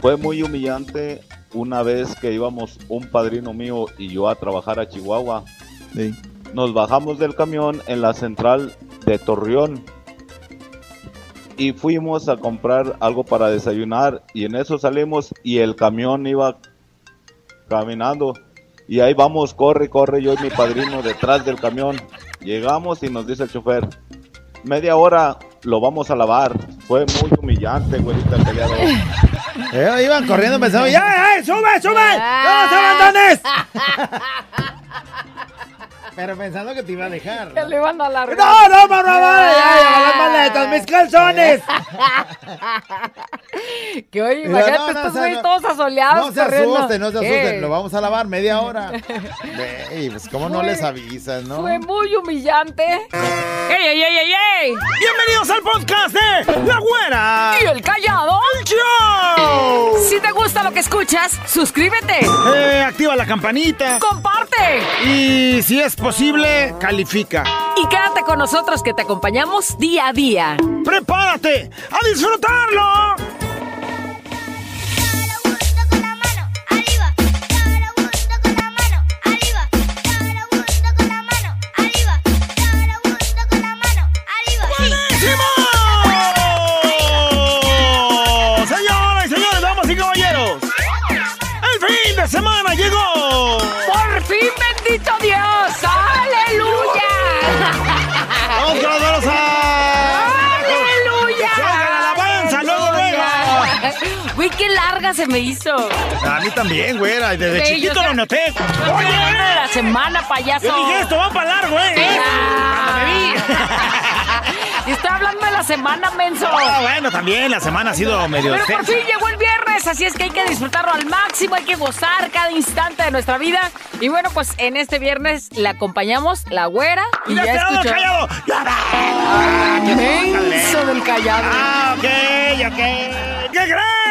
Fue muy humillante una vez que íbamos un padrino mío y yo a trabajar a Chihuahua. Sí. Nos bajamos del camión en la central de Torreón y fuimos a comprar algo para desayunar y en eso salimos y el camión iba caminando y ahí vamos, corre, corre yo y mi padrino detrás del camión. Llegamos y nos dice el chofer, media hora lo vamos a lavar. Fue muy humillante, güerita, el día de hoy. Eh, iban corriendo pensando, ¡ya, sube, sube! ¡No te abandones! Pero pensando que te iba a dejar. Que le iban a largar. ¡No, no! ¡Ya, ya, las maletas, mis calzones! que oye, No, imagínate no, no, estos güeyes no- todos asoleados. No se corriendo. asusten, no se asusten. Eh, Lo vamos a lavar media hora. Ey, pues cómo no les avisas, ¿no? Fue muy humillante. ¡Ey, ey, ey, ey, ey! Bienvenidos al podcast de La Güera. ¿Y el callado? ¡Show! Si te gusta lo que escuchas, suscríbete. Eh, activa la campanita. Comparte. Y si es posible, califica. Y quédate con nosotros que te acompañamos día a día. ¡Prepárate a disfrutarlo! Larga se me hizo. A mí también, güera. Desde chiquito lo noté. Oye, de la semana, payaso. Yo dije, esto va para largo, ¿eh? Ah. Y estoy hablando de la semana, menso. Ah, bueno, también la semana ha sido medio Pero por fin llegó el viernes, así es que hay que disfrutarlo al máximo, hay que gozar cada instante de nuestra vida. Y bueno, pues en este viernes la acompañamos la güera y ¡Y ya ya escuchó. callado! ¡Ya va! Ah, menso del callado. Ah, ok, ok. ¿Qué crees?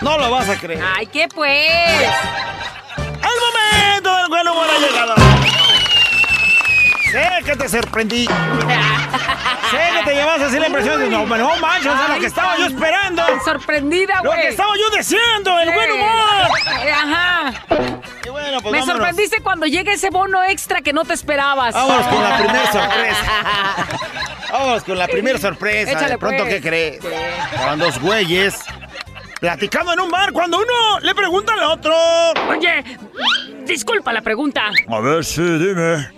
No lo vas a creer. Ay, ¿qué pues? El momento del buen humor ha llegado. Sé que te sorprendí. sé que te llevas así la impresión de no, no manches, es lo Ay, que estaba yo esperando. sorprendida, Lo güey. que estaba yo deseando, el buen Eh, humor. eh, Ajá. Y bueno, pues Me vámonos. sorprendiste cuando llega ese bono extra que no te esperabas. Vámonos con la primera sorpresa. Vámonos con la primera sorpresa. Échale, de pronto, pues. ¿qué crees? Estaban dos güeyes platicando en un bar cuando uno le pregunta al otro. Oye, disculpa la pregunta. A ver, sí, dime.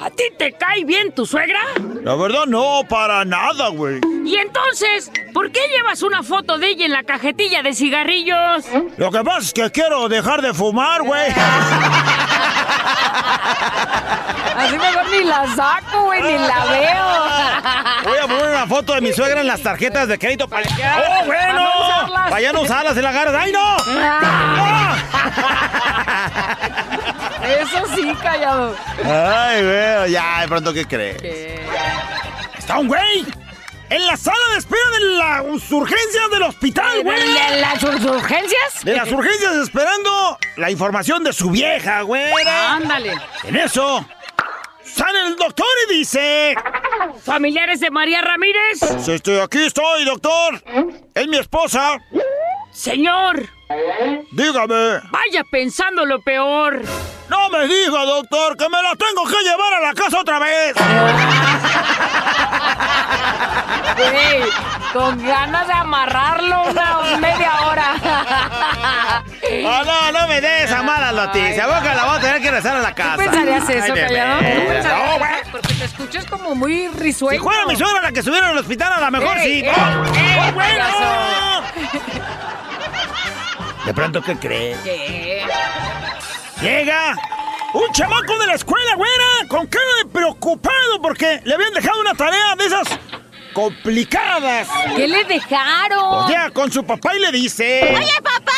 ¿A ti te cae bien tu suegra? La verdad, no, para nada, güey. Y entonces, ¿por qué llevas una foto de ella en la cajetilla de cigarrillos? Lo que pasa es que quiero dejar de fumar, güey. Así mejor ni la saco, güey, ni la veo. Voy a poner una foto de mi suegra en las tarjetas de crédito para... ¡Oh, bueno! Para ya no usarlas en la agarras. ¡Ay, no! Ah, Eso sí, callado. Ay, güey, ya, de pronto, ¿qué crees? ¿Qué? Está un güey en la sala de espera de las urgencias del hospital, güey. ¿De las urgencias? De las urgencias esperando la información de su vieja, güera. Ándale. En eso, sale el doctor y dice... ¿Familiares de María Ramírez? Sí, estoy aquí, estoy, doctor. Es mi esposa. Señor, Dígame. vaya pensando lo peor. No me diga, doctor, que me la tengo que llevar a la casa otra vez. Güey, con ganas de amarrarlo una media hora. Ah, no, no me des esa mala noticia. Boca la voy a tener que regresar a la casa. ¿Tú pensarías eso, Ay, de callado? ¿Tú veras. pensarías No, güey. Porque te escuchas como muy risueño. Si fuera mi suegra la que estuviera en el hospital, a lo mejor Ey, sí. ey, ¡Oh, ey, bueno! payaso. De pronto, ¿qué crees? ¿Qué? Llega un chamaco de la escuela, güera, con cara de preocupado porque le habían dejado una tarea de esas complicadas. ¿Qué le dejaron? Llega con su papá y le dice... Oye, papá,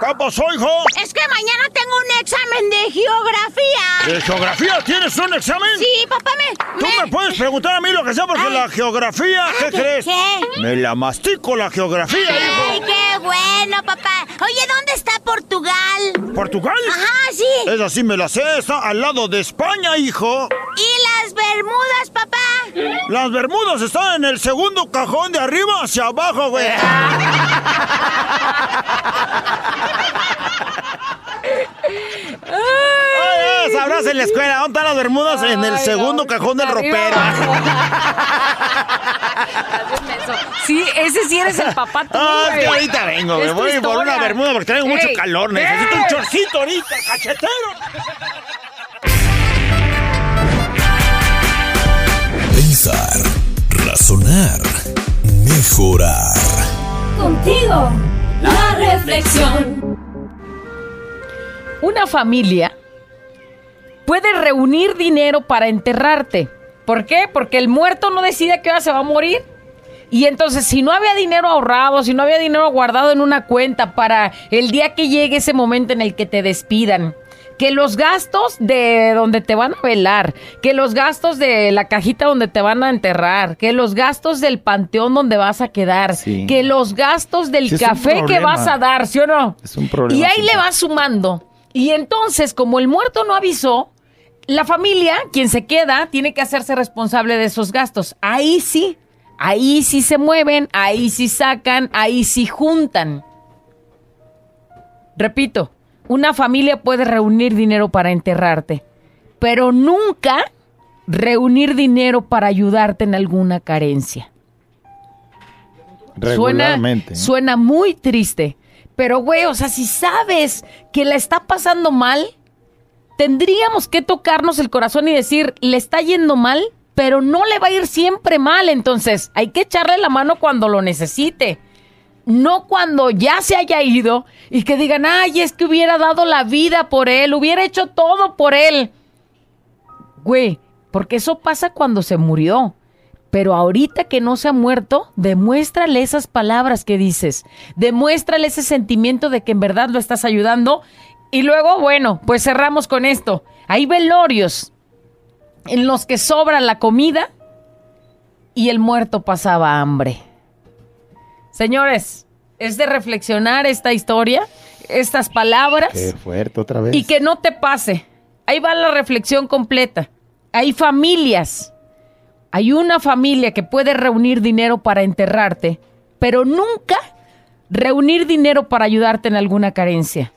¿Qué pasó, hijo? es que mañana tengo un examen de geografía. ¿De geografía tienes un examen? Sí, papá, me... Tú me puedes preguntar a mí lo que sea porque Ay. la geografía, ¿qué crees? ¿Qué? Me la mastico la geografía, hijo. Ay, qué bueno, papá. Oye, ¿Dónde está Portugal? ¿Portugal? Ajá, sí. Esa sí me la sé, está al lado de España, hijo. ¿Y las Bermudas, papá? Las Bermudas están en el segundo cajón de arriba hacia abajo, güey. la escuela. ¿Dónde están las bermudas? en el segundo cajón del ropero. sí, ese sí eres el papá Ah, es que ahorita vengo, me voy por una bermuda porque tengo mucho calor. Necesito un chorcito ahorita, cachetero. Pensar, razonar, mejorar. Contigo, la reflexión. Una familia puede reunir dinero para enterrarte. ¿Por qué? Porque el muerto no decide a qué hora se va a morir. Y entonces, si no había dinero ahorrado, si no había dinero guardado en una cuenta para el día que llegue ese momento en el que te despidan, que los gastos de donde te van a velar, que los gastos de la cajita donde te van a enterrar, que los gastos del panteón donde vas a quedar, que los gastos del café que vas a dar, ¿sí o no? Es un problema. Y ahí le vas sumando. Y entonces, como el muerto no avisó, la familia, quien se queda, tiene que hacerse responsable de esos gastos. Ahí sí, ahí sí se mueven, ahí sí sacan, ahí sí juntan. Repito, una familia puede reunir dinero para enterrarte, pero nunca reunir dinero para ayudarte en alguna carencia. Regularmente. Suena, suena muy triste, pero güey, o sea, si sabes que la está pasando mal, tendríamos que tocarnos el corazón y decir, le está yendo mal, pero no le va a ir siempre mal, entonces hay que echarle la mano cuando lo necesite. No cuando ya se haya ido y que digan, ay, es que hubiera dado la vida por él, hubiera hecho todo por él. Güey, porque eso pasa cuando se murió. Pero ahorita que no se ha muerto, demuéstrale esas palabras que dices. Demuéstrale ese sentimiento de que en verdad lo estás ayudando y luego, bueno, pues cerramos con esto. Hay velorios en los que sobra la comida y el muerto pasaba hambre. Señores, es de reflexionar esta historia, estas palabras. Qué fuerte otra vez. Y que no te pase. Ahí va la reflexión completa. Hay familias. Hay una familia que puede reunir dinero para enterrarte, pero nunca reunir dinero para ayudarte en alguna carencia.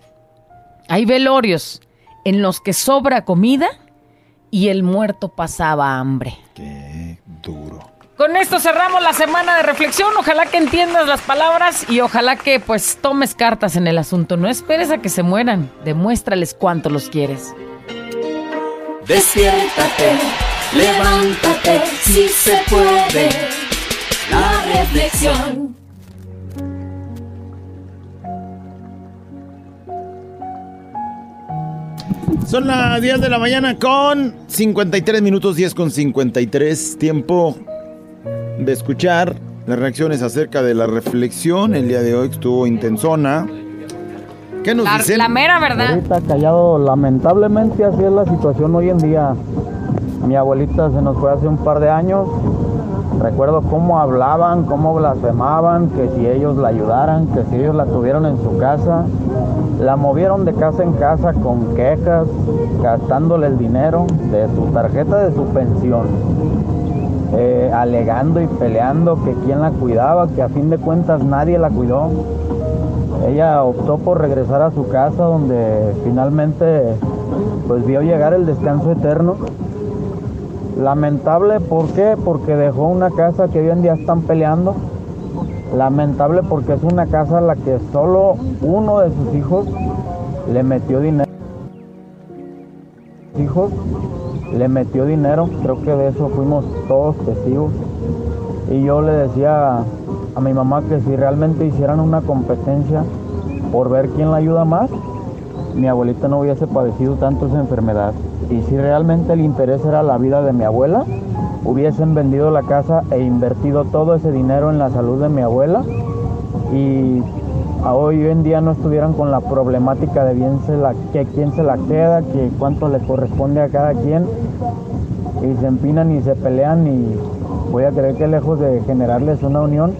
Hay velorios en los que sobra comida y el muerto pasaba hambre. Qué duro. Con esto cerramos la semana de reflexión. Ojalá que entiendas las palabras y ojalá que pues tomes cartas en el asunto. No esperes a que se mueran. Demuéstrales cuánto los quieres. Despiértate, levántate, si se puede. La reflexión. Son las 10 de la mañana con 53 minutos, 10 con 53. Tiempo de escuchar las reacciones acerca de la reflexión. El día de hoy estuvo intensona. ¿Qué nos La, dicen? la mera verdad. Ahorita callado, lamentablemente así es la situación hoy en día. Mi abuelita se nos fue hace un par de años. Recuerdo cómo hablaban, cómo blasfemaban, que si ellos la ayudaran, que si ellos la tuvieron en su casa. La movieron de casa en casa con quejas, gastándole el dinero de su tarjeta de su pensión. eh, alegando y peleando que quién la cuidaba, que a fin de cuentas nadie la cuidó. Ella optó por regresar a su casa donde finalmente pues vio llegar el descanso eterno. Lamentable, ¿por qué? Porque dejó una casa que hoy en día están peleando. Lamentable porque es una casa a la que solo uno de sus hijos le metió dinero. Hijos le metió dinero, creo que de eso fuimos todos testigos. Y yo le decía a mi mamá que si realmente hicieran una competencia por ver quién la ayuda más, mi abuelita no hubiese padecido tanto esa enfermedad. Y si realmente el interés era la vida de mi abuela, hubiesen vendido la casa e invertido todo ese dinero en la salud de mi abuela y hoy en día no estuvieran con la problemática de bien la, que quién se la queda, que cuánto le corresponde a cada quien y se empinan y se pelean y voy a creer que lejos de generarles una unión,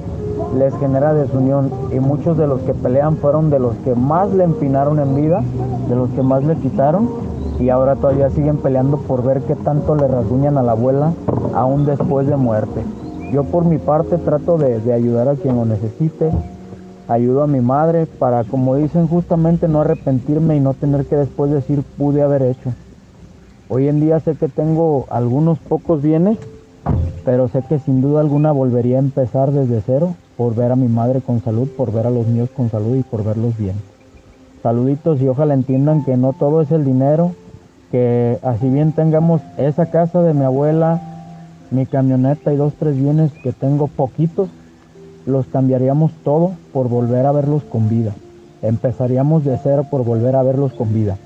les genera desunión y muchos de los que pelean fueron de los que más le empinaron en vida, de los que más le quitaron y ahora todavía siguen peleando por ver qué tanto le rasguñan a la abuela aún después de muerte. Yo por mi parte trato de, de ayudar a quien lo necesite, ayudo a mi madre para, como dicen, justamente no arrepentirme y no tener que después decir pude haber hecho. Hoy en día sé que tengo algunos pocos bienes, pero sé que sin duda alguna volvería a empezar desde cero por ver a mi madre con salud, por ver a los míos con salud y por verlos bien. Saluditos y ojalá entiendan que no todo es el dinero, que así bien tengamos esa casa de mi abuela, mi camioneta y dos, tres bienes que tengo poquitos, los cambiaríamos todo por volver a verlos con vida. Empezaríamos de cero por volver a verlos con vida.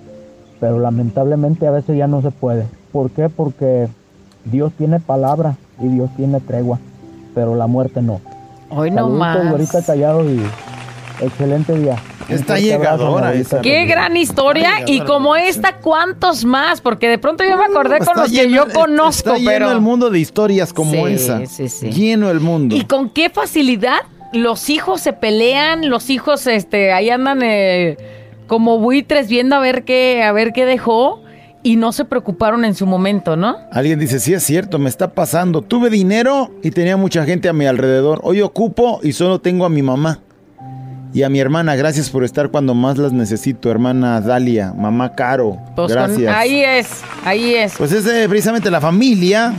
Pero lamentablemente a veces ya no se puede. ¿Por qué? Porque Dios tiene palabra y Dios tiene tregua, pero la muerte no. Hoy no Saluditos, más. güerita callado y excelente día. Está llegadora esa. Qué gran historia y como esta, ¿cuántos más? Porque de pronto yo me acordé con los que yo conozco, Está lleno pero... el mundo de historias como Sí, esa. sí, sí. Lleno el mundo. Y con qué facilidad los hijos se pelean, los hijos este ahí andan eh, como buitres viendo a ver qué a ver qué dejó y no se preocuparon en su momento, ¿no? Alguien dice, sí es cierto, me está pasando. Tuve dinero y tenía mucha gente a mi alrededor. Hoy ocupo y solo tengo a mi mamá. Y a mi hermana, gracias por estar cuando más las necesito, hermana Dalia, mamá Caro. Pues con- gracias. ahí es, ahí es. Pues es eh, precisamente la familia.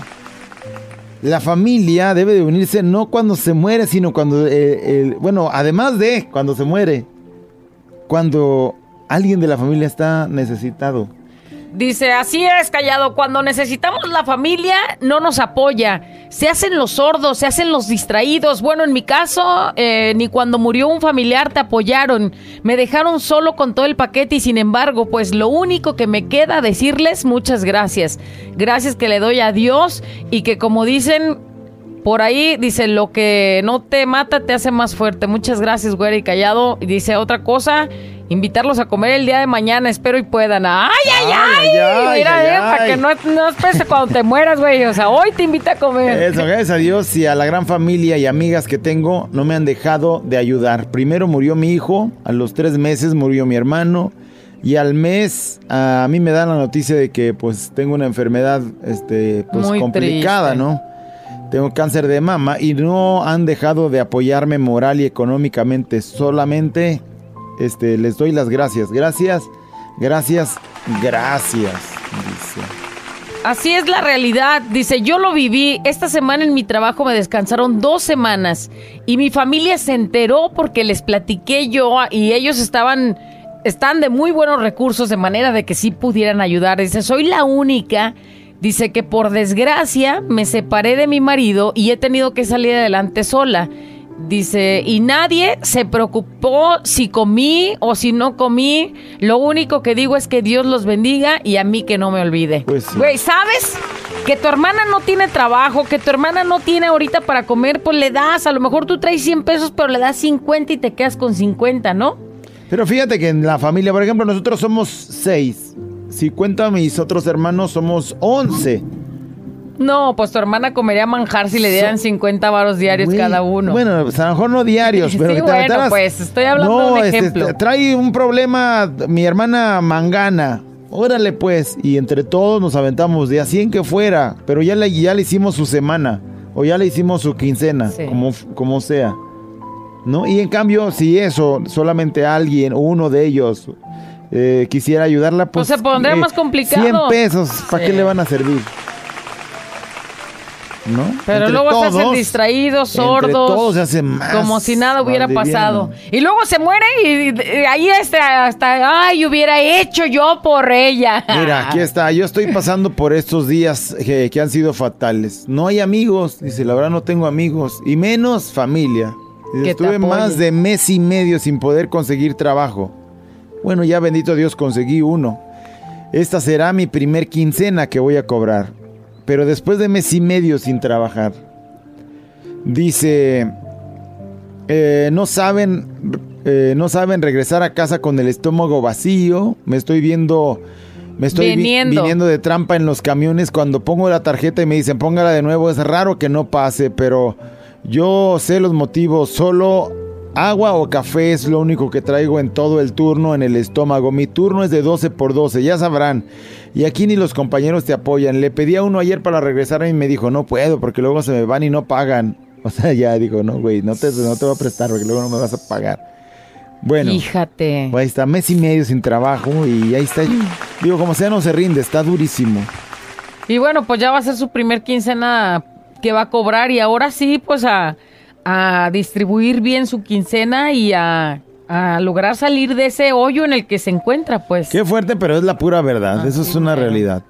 La familia debe de unirse no cuando se muere, sino cuando, eh, el- bueno, además de cuando se muere, cuando alguien de la familia está necesitado. Dice, así es, callado, cuando necesitamos la familia no nos apoya. Se hacen los sordos, se hacen los distraídos. Bueno, en mi caso, eh, ni cuando murió un familiar te apoyaron. Me dejaron solo con todo el paquete y sin embargo, pues lo único que me queda decirles, muchas gracias. Gracias que le doy a Dios y que como dicen... Por ahí dice, lo que no te mata te hace más fuerte. Muchas gracias, güera y callado. Y dice otra cosa, invitarlos a comer el día de mañana, espero y puedan. ¡Ay, ay, ay! Ay, ay, Mira, ay, eh, para que no, no esperes cuando te mueras, güey. O sea, hoy te invita a comer. Eso, gracias a Dios y a la gran familia y amigas que tengo, no me han dejado de ayudar. Primero murió mi hijo, a los tres meses murió mi hermano y al mes a mí me dan la noticia de que pues tengo una enfermedad este, pues, Muy complicada, triste. ¿no? Tengo cáncer de mama y no han dejado de apoyarme moral y económicamente. Solamente este, les doy las gracias. Gracias, gracias, gracias. dice. Así es la realidad. Dice, yo lo viví. Esta semana en mi trabajo me descansaron dos semanas y mi familia se enteró porque les platiqué yo y ellos estaban, están de muy buenos recursos de manera de que sí pudieran ayudar. Dice, soy la única. Dice que por desgracia me separé de mi marido y he tenido que salir adelante sola. Dice, y nadie se preocupó si comí o si no comí. Lo único que digo es que Dios los bendiga y a mí que no me olvide. Pues sí. Güey, ¿sabes? Que tu hermana no tiene trabajo, que tu hermana no tiene ahorita para comer, pues le das. A lo mejor tú traes 100 pesos, pero le das 50 y te quedas con 50, ¿no? Pero fíjate que en la familia, por ejemplo, nosotros somos seis. Si cuento a mis otros hermanos, somos once. No, pues tu hermana comería manjar si le dieran 50 varos diarios cada uno. Bueno, pues a lo mejor no diarios, pero Sí, que te bueno, aventaras- pues, estoy hablando de un este, ejemplo. trae un problema mi hermana Mangana. Órale pues, y entre todos nos aventamos de a 100 que fuera, pero ya le, ya le hicimos su semana, o ya le hicimos su quincena, Sí. como, como sea. ¿No? Y en cambio, si eso, solamente alguien o uno de ellos eh, quisiera ayudarla, pues... Pues se pondría más complicado. 100 pesos, ¿para qué le van a servir? ¿No? Pero Entre luego se hacen todos, distraídos, sordos. todos se hace más Como si nada hubiera pasado. Y luego se muere y, y ahí hasta, hasta, ay, hubiera hecho yo por ella. Mira, aquí está. Yo estoy pasando por estos días que, que han sido fatales. No hay amigos. Dice, la verdad no tengo amigos. Y menos familia. Dice, estuve más de mes y medio sin poder conseguir trabajo. Bueno, ya bendito Dios conseguí uno. Esta será mi primer quincena que voy a cobrar. Pero después de mes y medio sin trabajar. Dice, eh, no saben, eh, no saben regresar a casa con el estómago vacío. Me estoy viendo, me estoy vi- Viniendo. viniendo de trampa en los camiones. Cuando pongo la tarjeta y me dicen póngala de nuevo, es raro que no pase, pero yo sé los motivos. Solo agua o café es lo único que traigo en todo el turno en el estómago. Mi turno es de 12 por 12, ya sabrán. Y aquí ni los compañeros te apoyan. Le pedí a uno ayer para regresar y me dijo, no puedo porque luego se me van y no pagan. O sea, ya digo, no, güey, no te, no te voy a prestar porque luego no me vas a pagar. Bueno, Fíjate. ahí está, mes y medio sin trabajo y ahí está. Digo, como sea, no se rinde, está durísimo. Y bueno, pues ya va a ser su primer quincena que va a cobrar y ahora sí, pues a, a distribuir bien su quincena y a, a lograr salir de ese hoyo en el que se encuentra, pues. Qué fuerte, pero es la pura verdad. Eso es una realidad.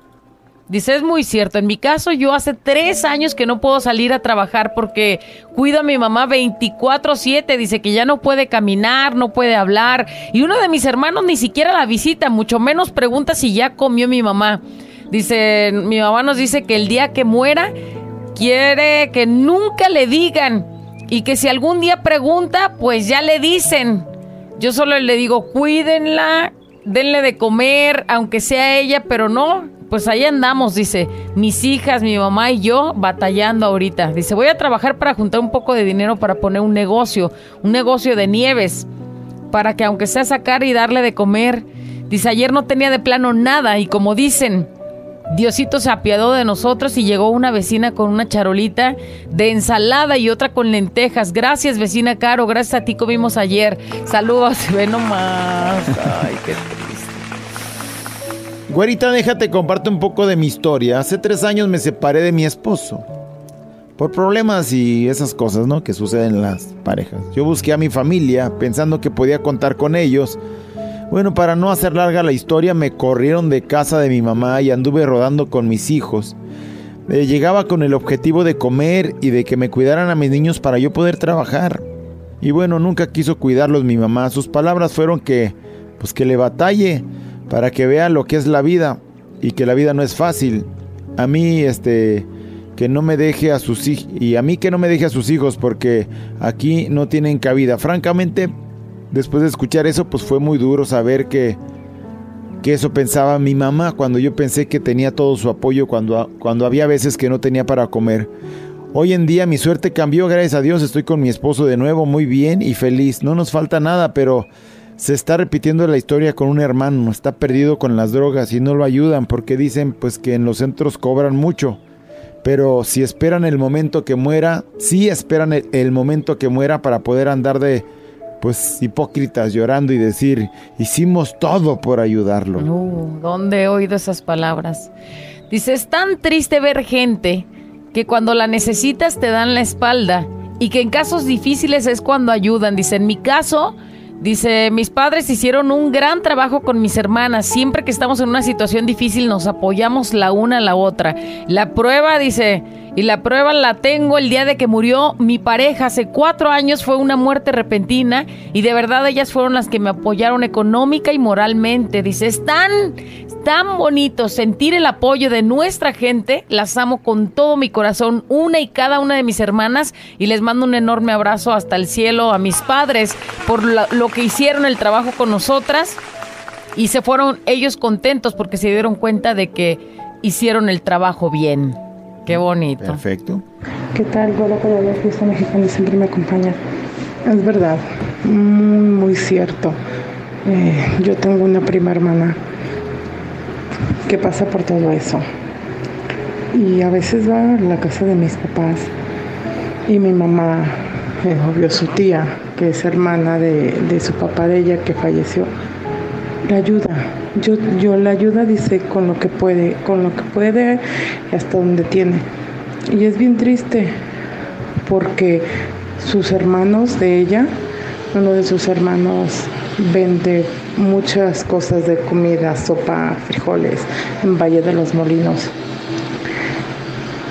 Dice, es muy cierto. En mi caso, yo hace tres años que no puedo salir a trabajar porque cuido a mi mamá 24-7. Dice que ya no puede caminar, no puede hablar. Y uno de mis hermanos ni siquiera la visita, mucho menos pregunta si ya comió mi mamá. Dice, mi mamá nos dice que el día que muera, quiere que nunca le digan. Y que si algún día pregunta, pues ya le dicen. Yo solo le digo, cuídenla, denle de comer, aunque sea ella, pero no, pues ahí andamos, dice, mis hijas, mi mamá y yo batallando ahorita. Dice, voy a trabajar para juntar un poco de dinero para poner un negocio, un negocio de nieves, para que aunque sea sacar y darle de comer. Dice, ayer no tenía de plano nada y como dicen, Diosito se apiadó de nosotros y llegó una vecina con una charolita de ensalada y otra con lentejas. Gracias, vecina Caro. Gracias a ti comimos ayer. Saludos. Ve nomás. Ay, qué Güerita, déjate comparte un poco de mi historia. Hace tres años me separé de mi esposo. Por problemas y esas cosas, ¿no? Que suceden en las parejas. Yo busqué a mi familia pensando que podía contar con ellos. Bueno, para no hacer larga la historia, me corrieron de casa de mi mamá y anduve rodando con mis hijos. Eh, llegaba con el objetivo de comer y de que me cuidaran a mis niños para yo poder trabajar. Y bueno, nunca quiso cuidarlos mi mamá. Sus palabras fueron que, pues que le batalle para que vea lo que es la vida y que la vida no es fácil. A mí, este, que no me deje a sus hijos y a mí que no me deje a sus hijos porque aquí no tienen cabida. Francamente, después de escuchar eso, pues fue muy duro saber que, que eso pensaba mi mamá cuando yo pensé que tenía todo su apoyo cuando, cuando había veces que no tenía para comer. Hoy en día mi suerte cambió, gracias a Dios, estoy con mi esposo de nuevo muy bien y feliz. No nos falta nada, pero se está repitiendo la historia con un hermano, está perdido con las drogas y no lo ayudan porque dicen pues que en los centros cobran mucho. Pero si esperan el momento que muera, sí esperan el, el momento que muera para poder andar de pues hipócritas llorando y decir, hicimos todo por ayudarlo. ¿Dónde he oído esas palabras? Dice, es tan triste ver gente que cuando la necesitas te dan la espalda y que en casos difíciles es cuando ayudan. Dice, en mi caso, dice, mis padres hicieron un gran trabajo con mis hermanas. Siempre que estamos en una situación difícil nos apoyamos la una a la otra. La prueba, dice, y la prueba la tengo el día de que murió mi pareja. Hace cuatro años fue una muerte repentina y de verdad ellas fueron las que me apoyaron económica y moralmente. Dice, es tan, tan bonito sentir el apoyo de nuestra gente. Las amo con todo mi corazón, una y cada una de mis hermanas y les mando un enorme abrazo hasta el cielo a mis padres por lo, lo que hicieron el trabajo con nosotras y se fueron ellos contentos porque se dieron cuenta de que hicieron el trabajo bien. Qué bonito. Perfecto. ¿Qué tal? Bueno, para la fiesta mexicana siempre me acompaña. Es verdad, muy, muy cierto. Eh, yo tengo una prima hermana que pasa por todo eso. Y a veces va a la casa de mis papás y mi mamá, eh, obvio su tía, que es hermana de, de su papá de ella que falleció, la ayuda. Yo, yo la ayuda, dice, con lo que puede, con lo que puede y hasta donde tiene. Y es bien triste porque sus hermanos de ella, uno de sus hermanos vende muchas cosas de comida, sopa, frijoles en Valle de los Molinos.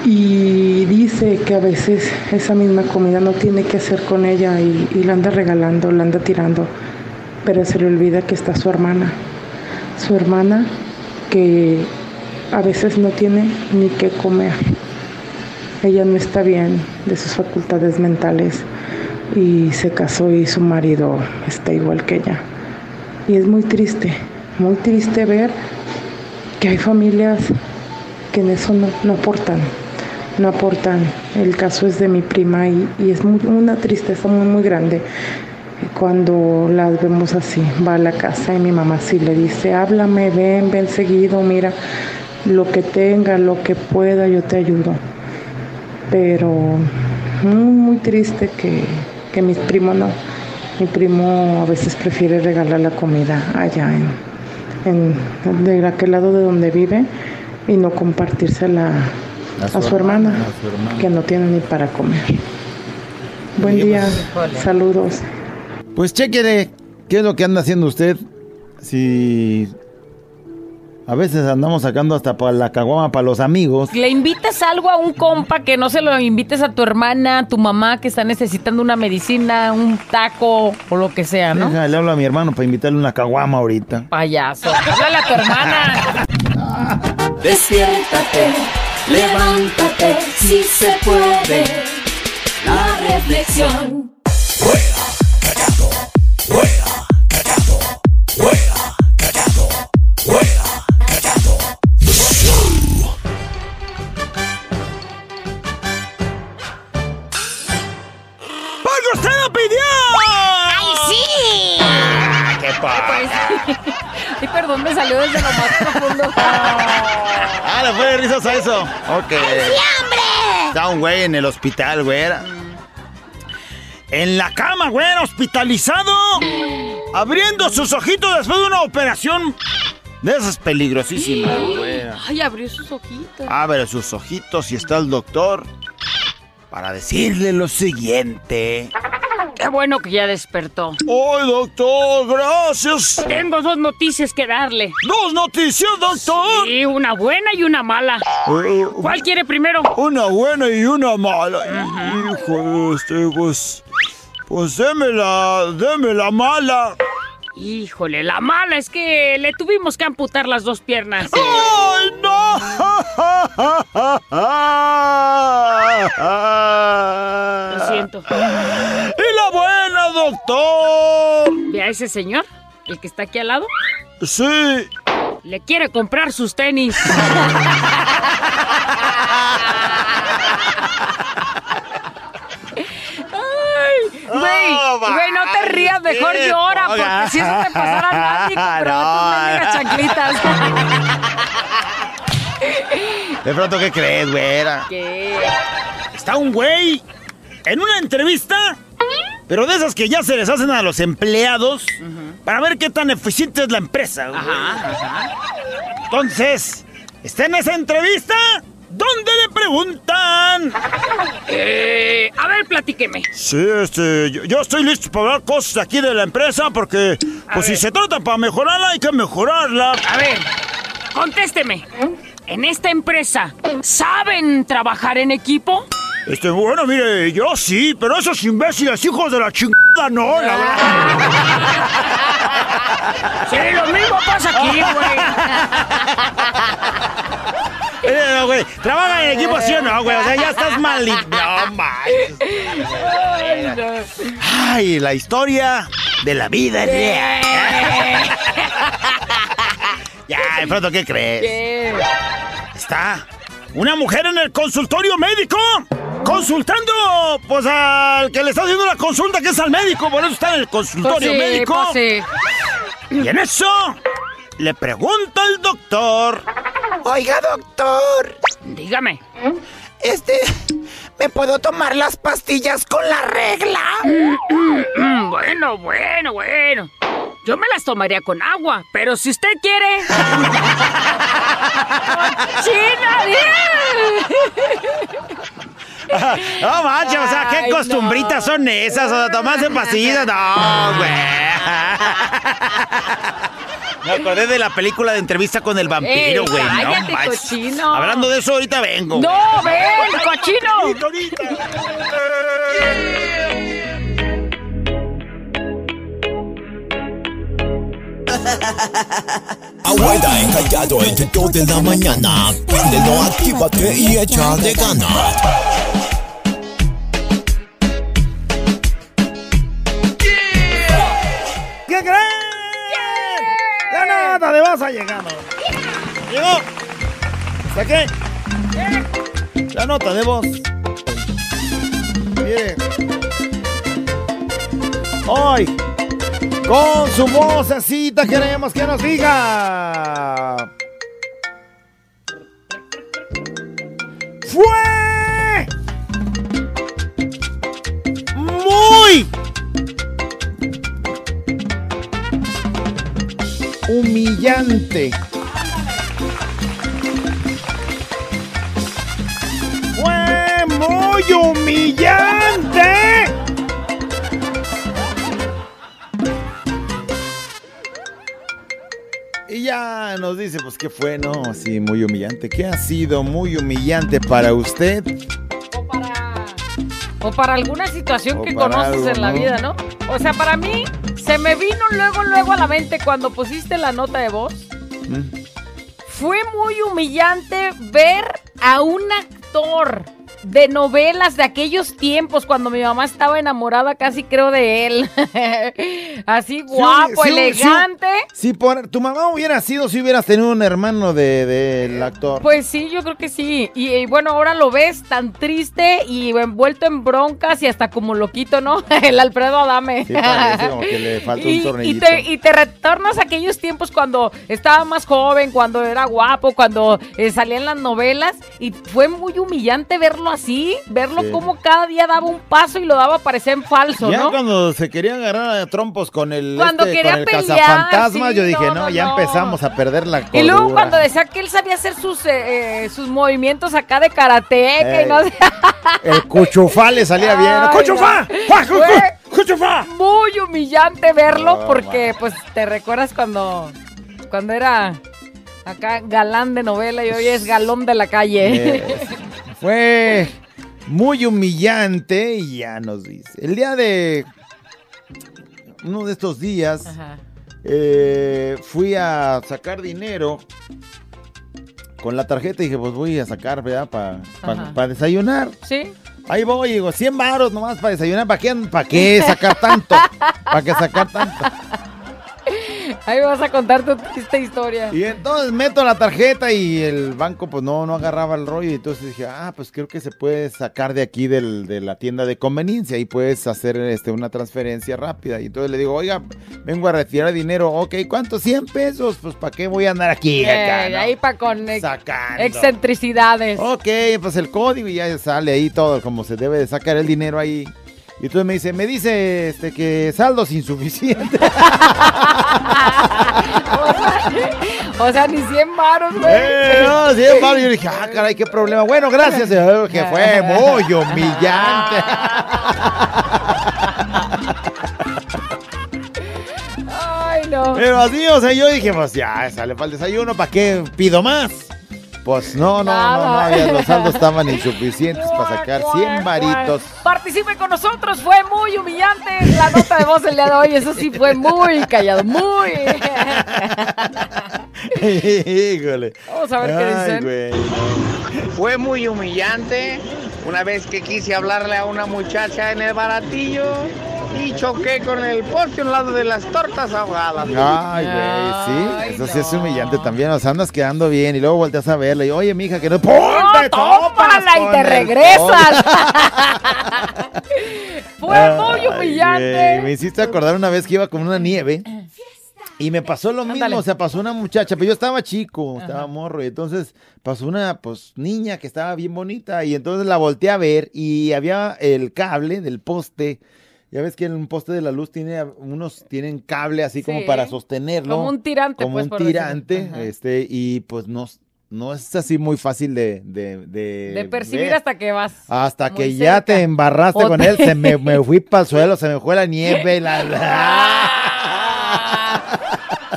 Y dice que a veces esa misma comida no tiene que hacer con ella y, y la anda regalando, la anda tirando pero se le olvida que está su hermana. Su hermana que a veces no tiene ni qué comer. Ella no está bien de sus facultades mentales y se casó y su marido está igual que ella. Y es muy triste, muy triste ver que hay familias que en eso no, no aportan, no aportan. El caso es de mi prima y, y es una tristeza muy, muy grande cuando las vemos así, va a la casa y mi mamá sí le dice, háblame, ven, ven seguido, mira, lo que tenga, lo que pueda, yo te ayudo. Pero muy, muy triste que, que mis primos no, Mi primo a veces prefiere regalar la comida allá en, en de aquel lado de donde vive y no compartírsela a su, hermana, a su hermana. que no tiene ni para comer. Buen día, saludos. Pues chequere, ¿qué es lo que anda haciendo usted? Si a veces andamos sacando hasta para la caguama para los amigos. Le invites algo a un compa que no se lo invites a tu hermana, a tu mamá que está necesitando una medicina, un taco o lo que sea, ¿no? Deja, le hablo a mi hermano para invitarle una caguama ahorita. Payaso. Háblale a tu hermana. Despiértate, levántate, si se puede. La reflexión. Ah, le fue de risas a eso. Ok. ¡Sí, hombre! Está un güey en el hospital, güera. En la cama, güera, hospitalizado. Abriendo sus ojitos después de una operación de esas peligrosísimas, güera. Ay, abrió sus ojitos. Abre sus ojitos y está el doctor para decirle lo siguiente. Qué bueno que ya despertó. ¡Ay, doctor! ¡Gracias! Tengo dos noticias que darle. ¡Dos noticias, doctor! Y una buena y una mala. Eh, ¿Cuál quiere primero? Una buena y una mala. Hijo, este, pues. Pues démela, démela mala. Híjole, la mala es que le tuvimos que amputar las dos piernas. ¡Ay, no! Lo siento. ¡Y la buena, doctor! ¿Ve a ese señor? El que está aquí al lado. Sí. Le quiere comprar sus tenis. Ay, güey, No, güey, no te rías, mejor llora, porque si eso te pasara a nadie, pero No. mendigas chanclitas. De pronto, ¿qué crees, güera? ¿Qué? Está un güey en una entrevista, pero de esas que ya se les hacen a los empleados para ver qué tan eficiente es la empresa. güey. Entonces, está en esa entrevista donde le preguntan. Eh, a ver, platíqueme. Sí, este, yo, yo estoy listo para hablar cosas aquí de la empresa porque, pues si se trata para mejorarla, hay que mejorarla. A ver, contésteme. En esta empresa, ¿saben trabajar en equipo? Este, bueno, mire, yo sí, pero esos imbéciles hijos de la chingada no, la verdad. Sí, lo mismo pasa aquí, güey. No, güey, ¿trabajan en equipo sí o no, güey? O sea, ya estás mal. No, manches. Ay, la historia de la vida real. ya, de pronto, ¿qué crees? Está una mujer en el consultorio médico consultando, pues, al que le está haciendo la consulta, que es al médico, por eso está en el consultorio médico. pues sí. Y en eso le pregunta el doctor. Oiga, doctor, Dígame. este, ¿me puedo tomar las pastillas con la regla? Mm, bueno, bueno, bueno. Yo me las tomaría con agua, pero si usted quiere. ¡China, No manches, o sea, ¿qué Ay, costumbritas no. son esas? O sea, tomarse pastillas, no, güey. Me acordé de la película de entrevista con el vampiro, Ey, güey. no cállate, cochino. Hablando de eso, ahorita vengo. ¡No, ven, cochino! Abuela encallado entre dos de la mañana. Préndelo, actívate y échale ganas. La nota de voz ha llegado. Llegó. ¿Saqué? La nota de voz. Mire. Hoy, con su vocecita queremos que nos diga. Fue muy humillante. Fue muy humillante. Y ya nos dice, pues, ¿qué fue? No, sí, muy humillante. ¿Qué ha sido muy humillante para usted? O para, o para alguna situación O que conoces algo, en la ¿no? vida, ¿no? O sea, para mí se me vino luego, luego a la mente cuando pusiste la nota de voz. Mm. Fue muy humillante ver a un actor de novelas de aquellos tiempos cuando mi mamá estaba enamorada casi creo de él. Así guapo, sí, sí, elegante. Si por tu mamá hubiera sido, si hubieras tenido un hermano de- del actor. Pues sí, yo creo que sí. Y, y bueno, ahora lo ves tan triste y envuelto en broncas y hasta como loquito, ¿no? El Alfredo Adame. Sí, parece como que le falta un y, y tornillito. te, y te retornas a aquellos tiempos cuando estaba más joven, cuando era guapo, cuando eh, salía en las novelas. Y fue muy humillante verlo así, verlo Sí. como cada día daba un paso y lo daba a parecer en falso, ya ¿no? cuando se querían agarrar a trompos con el, Cuando este, quería con el pelear, sí, yo dije, no, no, no, ya no. empezamos a perder la cordura. Y luego cuando decía que él sabía hacer sus, eh, eh, sus movimientos acá de karateca y Ey. no sé. El cuchufá le salía bien. Ay, ¡Cuchufá! no. ¡Juá, cu- Fue cu- ¡Cuchufá! Muy humillante verlo porque pues te recuerdas cuando cuando era acá galán de novela y hoy es galón de la calle. Eh, fue muy humillante y ya nos dice. El día de uno de estos días Ajá. eh, fui a sacar dinero con la tarjeta y dije, pues voy a sacar, ¿verdad? Para Ajá. desayunar. ¿Sí? Ahí voy, digo, 100 varos nomás para desayunar. ¿Para qué, ¿Para qué sacar tanto? ¿Para qué sacar tanto? Ahí vas a contar tu triste historia. Y entonces meto la tarjeta y el banco pues no, no agarraba el rollo. Y entonces dije, ah, pues creo que se puede sacar de aquí del- de la tienda de conveniencia y puedes hacer este, una transferencia rápida. Y entonces le digo, oiga, vengo a retirar dinero. Ok, ¿cuánto? 100 pesos. Pues ¿para qué voy a andar aquí? acá, Eh, no? Ahí para con ex- Sacando. excentricidades. Ok, pues el código y ya sale ahí todo como se debe de sacar el dinero ahí. Y entonces me dice, me dice este que saldos insuficiente. O sea, ni 100 varos, güey. Eh, no, 100 varos. Yo dije, ah, caray, qué problema. Bueno, gracias, que fue muy humillante. Ay, no. Pero así, o sea, yo dije, pues ya, sale para el desayuno, ¿para qué pido más? Pues no, no, no, no, ya los saldos estaban insuficientes para sacar 100 varitos. Participe con nosotros, fue muy humillante la nota de voz el día de hoy. Eso sí fue muy callado, muy. Híjole. Vamos a ver qué dicen. güey. Fue muy humillante una vez que quise hablarle a una muchacha en el baratillo y choqué con el poste a un lado de las tortas ahogadas. Ay, güey, sí, eso sí es humillante también, o sea, andas quedando bien y luego volteas a verla y, oye, mija, que no... ¡Pum! ¡No, te tómala y te regresas! fue muy humillante. Me hiciste acordar una vez que iba con una nieve y me pasó lo mismo, o sea, pasó una muchacha, pero yo estaba chico, estaba morro, y entonces pasó una, pues, niña que estaba bien bonita, y entonces la volteé a ver, y había el cable del poste, ya ves que en un poste de la luz tiene, unos tienen cable así como Sí. para sostenerlo. Como un tirante, Como pues, un tirante, este, y pues no, no es así muy fácil de... De, de, De percibir ver. hasta que vas. Hasta que ya te embarraste O con te- él, se me, me fui para el suelo, se me fue la nieve, la...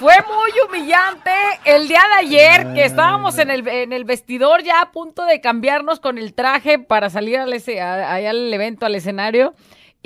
Fue muy humillante el día de ayer que estábamos en el, en el vestidor ya a punto de cambiarnos con el traje para salir al ese- a- allá al evento, al escenario.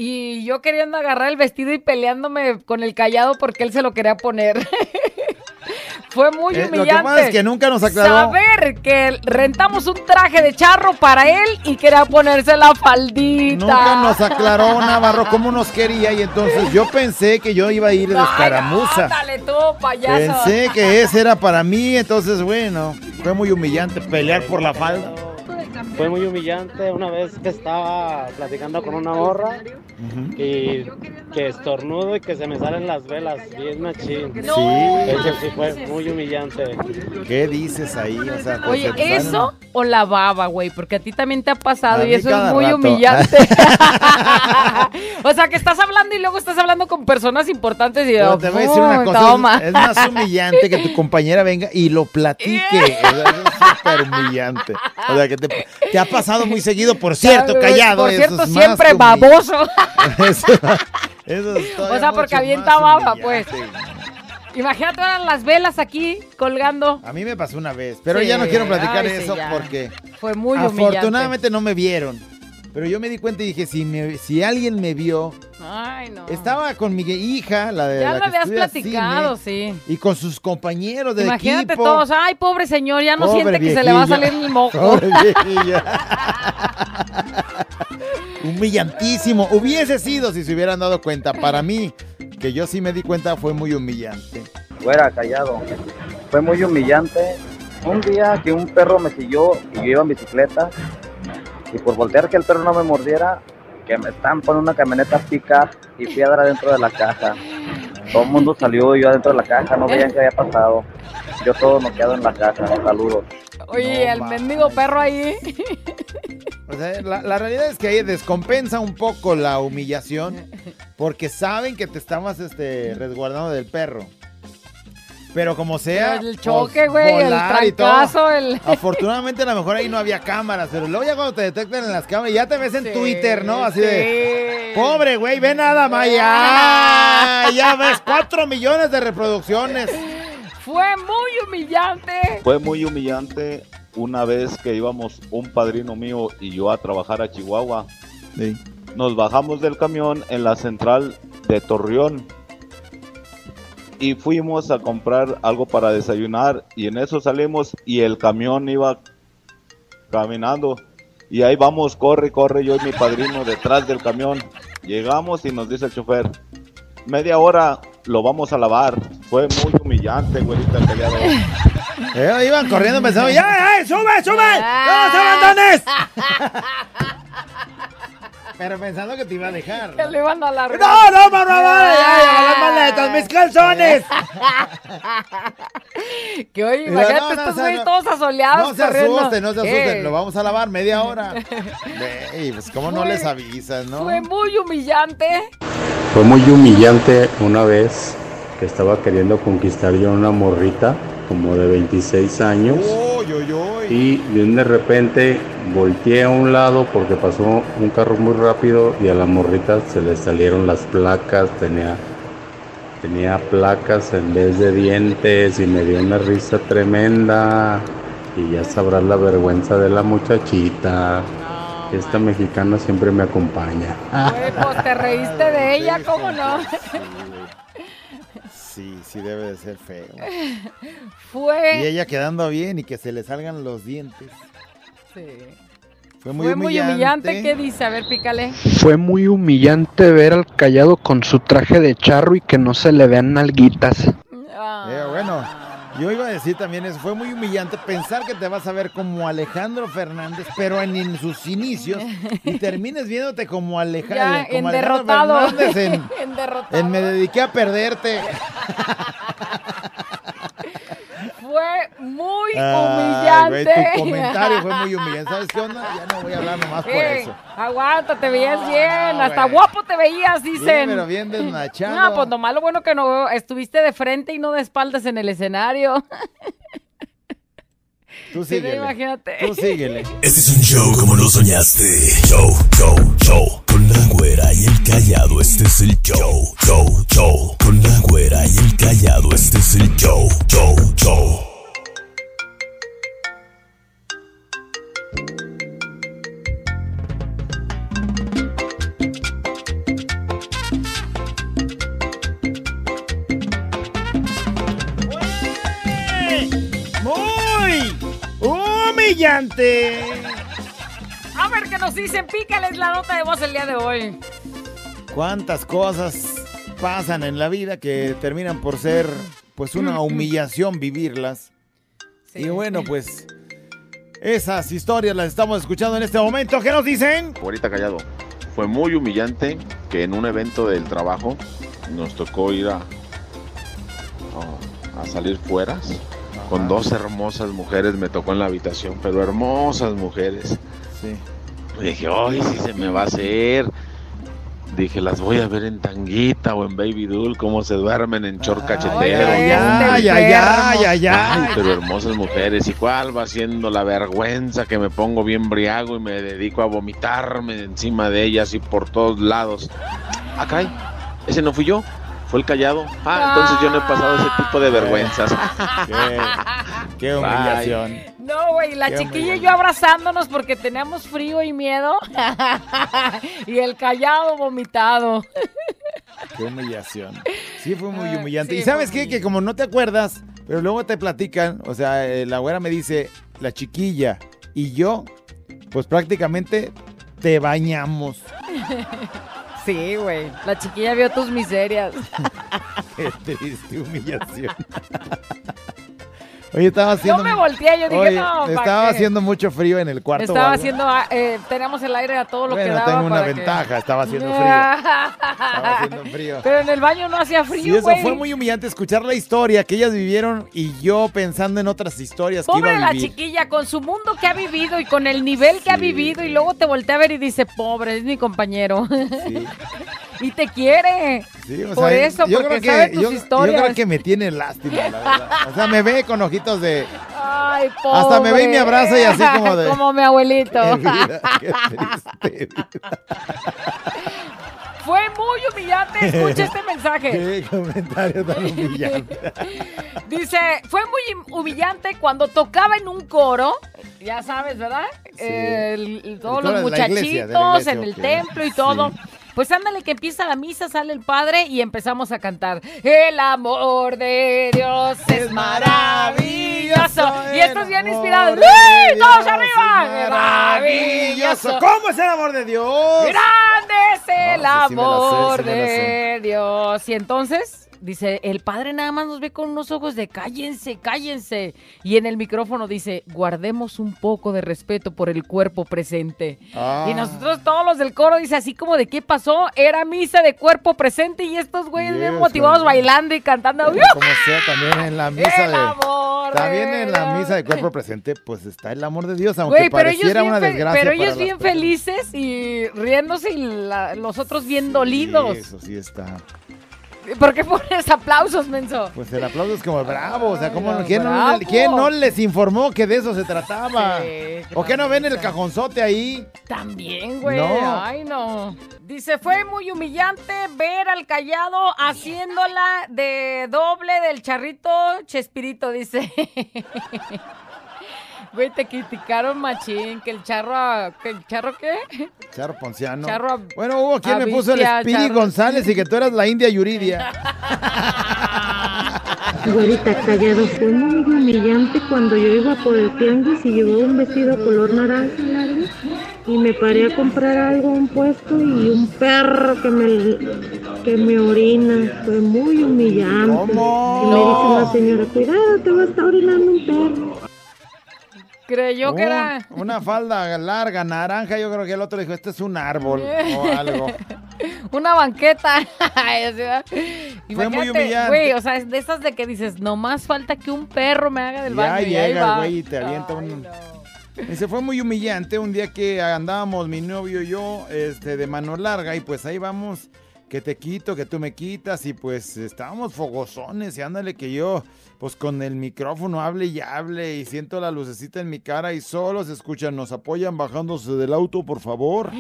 Y yo queriendo agarrar el vestido y peleándome con el callado porque él se lo quería poner. Fue muy Eh, lo que humillante. pasa es que nunca nos aclaró. Saber que rentamos un traje de charro para él y quería ponerse la faldita. Nunca nos aclaró Navarro cómo nos quería y entonces yo pensé que yo iba a ir de escaramuza. ándale tú, payaso. Pensé que ese era para mí, entonces bueno, fue muy humillante pelear por la falda. Fue muy humillante una vez que estaba platicando con una morra y que estornudo y que se me salen las velas bien machín. No. Eso sí fue muy humillante. ¿Qué dices ahí? O sea, pues, Oye, se te salen- ¿eso o la baba, güey? Porque a ti también te ha pasado A y eso es muy rato. humillante. o sea, que estás hablando y luego estás hablando con personas importantes y Pero te voy a decir una "Pum, cosa, toma". es, es más humillante que tu compañera venga y lo platique. O sea, eso es súper humillante. O sea, que te, te ha pasado muy seguido, por cierto, Por callado. eso cierto, es siempre baboso. Eso, eso es o sea, porque avienta baba, pues. Imagínate ahora las velas aquí colgando. A mí me pasó una vez, pero Sí, ya no quiero platicar ay, eso porque Fue muy humillante. afortunadamente no me vieron. Pero yo me di cuenta y dije, si, me- si alguien me vio, Ay, no. estaba con mi hija, la de Ya la que habías platicado, cine, sí. y con sus compañeros de Imagínate equipo. todos, ay, pobre señor, ya no Pobre siente que se le va a salir el moco. Pobre. Humillantísimo. Hubiese sido si se hubieran dado cuenta. Para mí, que yo sí me di cuenta, fue muy humillante. Fuera, callado. Fue muy humillante. Un día que un perro me siguió y yo iba en bicicleta y por voltear que el perro no me mordiera, que me estampan una camioneta pica y fui a dar adentro de la caja. Todo el mundo salió y yo adentro de la caja, no veían qué había pasado. Yo todo noqueado en la caja. Saludos. Oye, No el mendigo perro ahí. O sea, la, la realidad es que ahí descompensa un poco la humillación porque saben que te estabas este, resguardando del perro. Pero como sea, el pues, choque, güey, el trancazo, el... Afortunadamente a lo mejor ahí no había cámaras, pero luego ya cuando te detectan en las cámaras, ya te ves en Sí, Twitter, ¿no? Así de, sí. pobre güey, ve nada más, ya, ya ves, cuatro millones de reproducciones. Fue muy humillante. Fue muy humillante una vez que íbamos un padrino mío y yo a trabajar a Chihuahua. Nos bajamos del camión en la central de Torreón y fuimos a comprar algo para desayunar y en eso salimos y el camión iba caminando y ahí vamos, corre, corre yo y mi padrino detrás del camión. Llegamos y nos dice el chofer, media hora lo vamos a lavar. Fue muy humillante, güerita, que día de hoy. Eh, iban corriendo pensando, ya, ya, sube, sube, no te abandones. Pero pensando que te iba a dejar. Que le iban a largar. No, no, favor, ya, ya, las maletas, mis calzones. que oye, imagínate no, no, estos güeyes no- todos asoleados No se corriendo. asusten, no se ¿Qué? asusten, lo vamos a lavar media hora. Ve, pues cómo no les avisas, ¿no? Fue muy humillante. Fue muy humillante una vez que estaba queriendo conquistar yo a una morrita como de 26 años Uy, uy, uy. y de repente volteé a un lado porque pasó un carro muy rápido y a la morrita se le salieron las placas, tenía, tenía placas en vez de dientes y me dio una risa tremenda y ya sabrás la vergüenza de la muchachita. Esta mexicana siempre me acompaña. Pues te reíste de ella, ¿cómo no? Sí, sí debe de ser feo. Y Fue. ella quedando bien y que se le salgan los dientes. Sí. Fue muy Fue muy humillante. humillante. ¿Qué dice? A ver, pícale. Fue muy humillante ver al callado con su traje de charro y que no se le vean nalguitas. Eh, bueno, yo iba a decir también eso, fue muy humillante pensar que te vas a ver como Alejandro Fernández, pero en, en sus inicios, y termines viéndote como, Aleja- Ya, como en Alejandro derrotado. Fernández en, En derrotado. en Me dediqué a perderte. Fue muy Ay, güey, humillante. tu comentario fue muy humillante. ¿Sabes qué onda? Ya no voy a hablar nomás por eso. Aguanta, te veías bien. No, Hasta güey. guapo te veías, dicen. pero bien desnachado. No, pues nomás lo bueno que no estuviste de frente y no de espaldas en el escenario. Tú Sí, síguele. imagínate. Tú síguele. Este es un show como lo soñaste. Show, show, show. Con la güera y el callado, este es el show. Show, show. Con la güera y el callado, este es el show. Show, show. Muy humillante. A ver qué nos dicen. Pícales la nota de voz el día de hoy. ¿Cuántas cosas pasan en la vida que terminan por ser pues una humillación vivirlas? Y bueno, pues Esas historias las estamos escuchando en este momento. ¿Qué nos dicen? Ahorita callado. Fue muy humillante que en un evento del trabajo nos tocó ir a, a, a salir fuera con dos hermosas mujeres. Me tocó en la habitación, pero hermosas mujeres. Sí. Y dije, ay, sí se me va a hacer. Dije, las voy a ver en tanguita o en baby doll, cómo se duermen en short cachetero. Ay, ay, ay, ay, ay, ay. pero hermosas mujeres. ¿Y cuál va siendo la vergüenza que me pongo bien briago y me dedico a vomitarme encima de ellas y por todos lados? Ah, caray, ese no fui yo, fue el callado. Ah, entonces yo no he pasado ese tipo de vergüenzas. Qué, qué humillación. No, güey, la Qué chiquilla y yo abrazándonos porque teníamos frío y miedo. y el callado vomitado. Qué humillación. Sí, fue muy Ah, humillante. sí, y sabes qué? Que como no te acuerdas, pero luego te platican, o sea, eh, la güera me dice, la chiquilla y yo, pues prácticamente te bañamos. Sí, güey. La chiquilla vio tus miserias. Qué triste humillación. Oye, estaba haciendo... me volteé, yo dije, Oye, no, ¿pa' Estaba qué? haciendo mucho frío en el cuarto. Estaba haciendo, ah, eh, teníamos el aire a todo lo que Bueno, daba. tengo una para que- ventaja, estaba haciendo frío. Estaba haciendo frío. Pero en el baño no hacía Sí, frío, eso güey. fue muy humillante escuchar la historia que ellas vivieron y yo pensando en otras historias que Pobre iba a la vivir. chiquilla, con su mundo que ha vivido y con el nivel que ha vivido, y luego te voltea a ver y dice, pobre, es mi compañero. y te quiere. Sí, o Por eso, yo porque creo sabe que, tus yo, yo historias. creo que me tiene lástima, la verdad. O sea, me ve con ojitos de... Ay, pobre. Hasta me ve y me abraza y así como de- como mi abuelito. Qué vida, qué triste Fue muy humillante. Escucha este mensaje. Qué comentario tan humillante. Dice, fue muy humillante cuando tocaba en un coro, ya sabes, ¿verdad? El- todos coro los iglesia, muchachitos iglesia, en el templo y todo. Pues ándale que empieza la misa, sale el padre y empezamos a cantar. El amor de Dios es maravilloso. Y estos bien inspirados. ¡Sí! ¡Todos Dios arriba! es ¡Maravilloso! ¿Cómo es el amor de Dios? ¡Grande es el No, sí, sí me la sé, amor sí de Dios! Y entonces, dice, el padre nada más nos ve con unos ojos de cállense, cállense. Y en el micrófono dice, guardemos un poco de respeto por el cuerpo presente. Ah. Y nosotros todos los del coro, dice, así como de qué pasó, era misa de cuerpo presente y estos güeyes bien motivados güey. bailando y cantando. Como sea, también en la misa El de... amor También de en la misa de cuerpo presente, pues está el amor de Dios, aunque Güey, pero pareciera una desgracia pero ellos bien felices y riéndose y la- los otros bien dolidos. Eso sí está. ¿Por qué pones aplausos, menso? Pues el aplauso es como bravo, o sea, ¿cómo, Ay, ¿quién, no, quién no les informó que de eso se trataba? Sí, ¿O qué no ven el cajonzote ahí? También, güey. No. Ay, no. Dice, fue muy humillante ver al callado haciéndola de doble del charrito Chespirito, dice. Güey, te criticaron machín, que el charro, a- que el charro qué? Charro Ponciano. Charro a- bueno, hubo quien me puso el Speedy. González y que tú eras la India Yuridia. Güerita callado, fue muy humillante cuando yo iba por el tianguis y llevaba un vestido color naranja largo y me paré a comprar algo a un puesto y un perro que me, que me orina. Fue muy humillante. ¿Cómo? Y me dice la señora, cuidado, te va a estar orinando un perro. Creyó que Un- era... Una falda larga, naranja, yo creo que el otro dijo, este es un árbol o algo. Una banqueta. Sea, muy humillante. Güey, o sea, es de esas de que dices, no más falta que un perro me haga del Ya baño. y ahí llega güey y te avienta un... Y se fue muy humillante un día que andábamos mi novio y yo este, de mano larga y pues ahí vamos, que te quito, que tú me quitas y pues estábamos fogozones y ándale que yo pues con el micrófono hable y hable y siento la lucecita en mi cara y solo se escuchan, nos apoyan bajándose del auto por favor.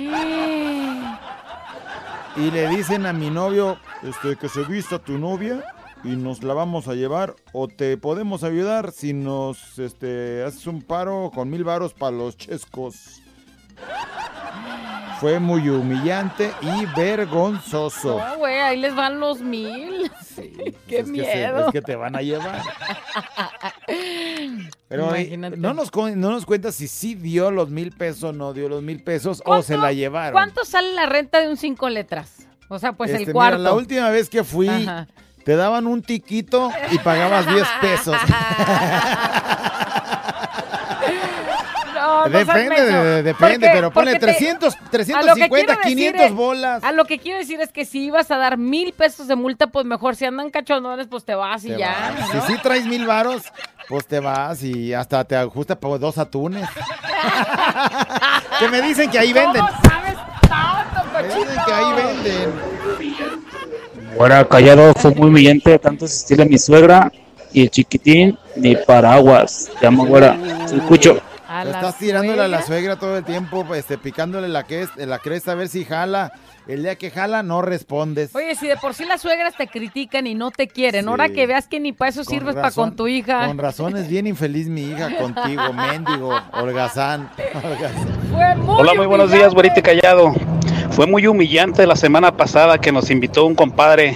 Y le dicen a mi novio este, que se vista tu novia y nos la vamos a llevar o te podemos ayudar si nos este, haces un paro con mil varos para los chescos. Fue muy humillante y vergonzoso. No, güey, ahí les van los mil. Qué Es que, se- miedo. es que te van a llevar. Pero eh, Imagínate. no nos, no nos cuenta si sí dio los mil pesos, no dio los mil pesos o se la llevaron. ¿Cuánto sale la renta de un cinco letras? O sea, pues Este, el mira, cuarto. la última vez que fui, Ajá. te daban un tiquito y pagabas 10 pesos. no Depende, de- depende, Porque- pero ponle te- 300, a lo que 350, quiero decir 500 es- bolas. A lo que quiero decir es que si ibas a dar mil pesos de multa, pues mejor si andan cachondones, pues te vas y Te ya. vas. ¿no? Si sí traes mil varos, pues te vas y hasta te ajusta por dos atunes. que me dicen que ahí venden. ¿Cómo sabes tanto, Me dicen que ahí venden. Fuera callado, fue muy humillante tanto asistir a mi suegra y el chiquitín, ni paraguas. Te amo, güera. Te escucho. A Te la estás tirándole a la suegra. todo el tiempo, este, picándole la, que, la cresta a ver si jala. El día que jala, no respondes. Oye, si de por sí las suegras te critican y no te quieren, Sí. ahora que veas que ni para eso Con sirves para con tu hija. Con razón es bien infeliz mi hija contigo, mendigo, holgazán. holgazán. Fue muy Hola, muy buenos días, güerito callado. Fue muy humillante la semana pasada que nos invitó un compadre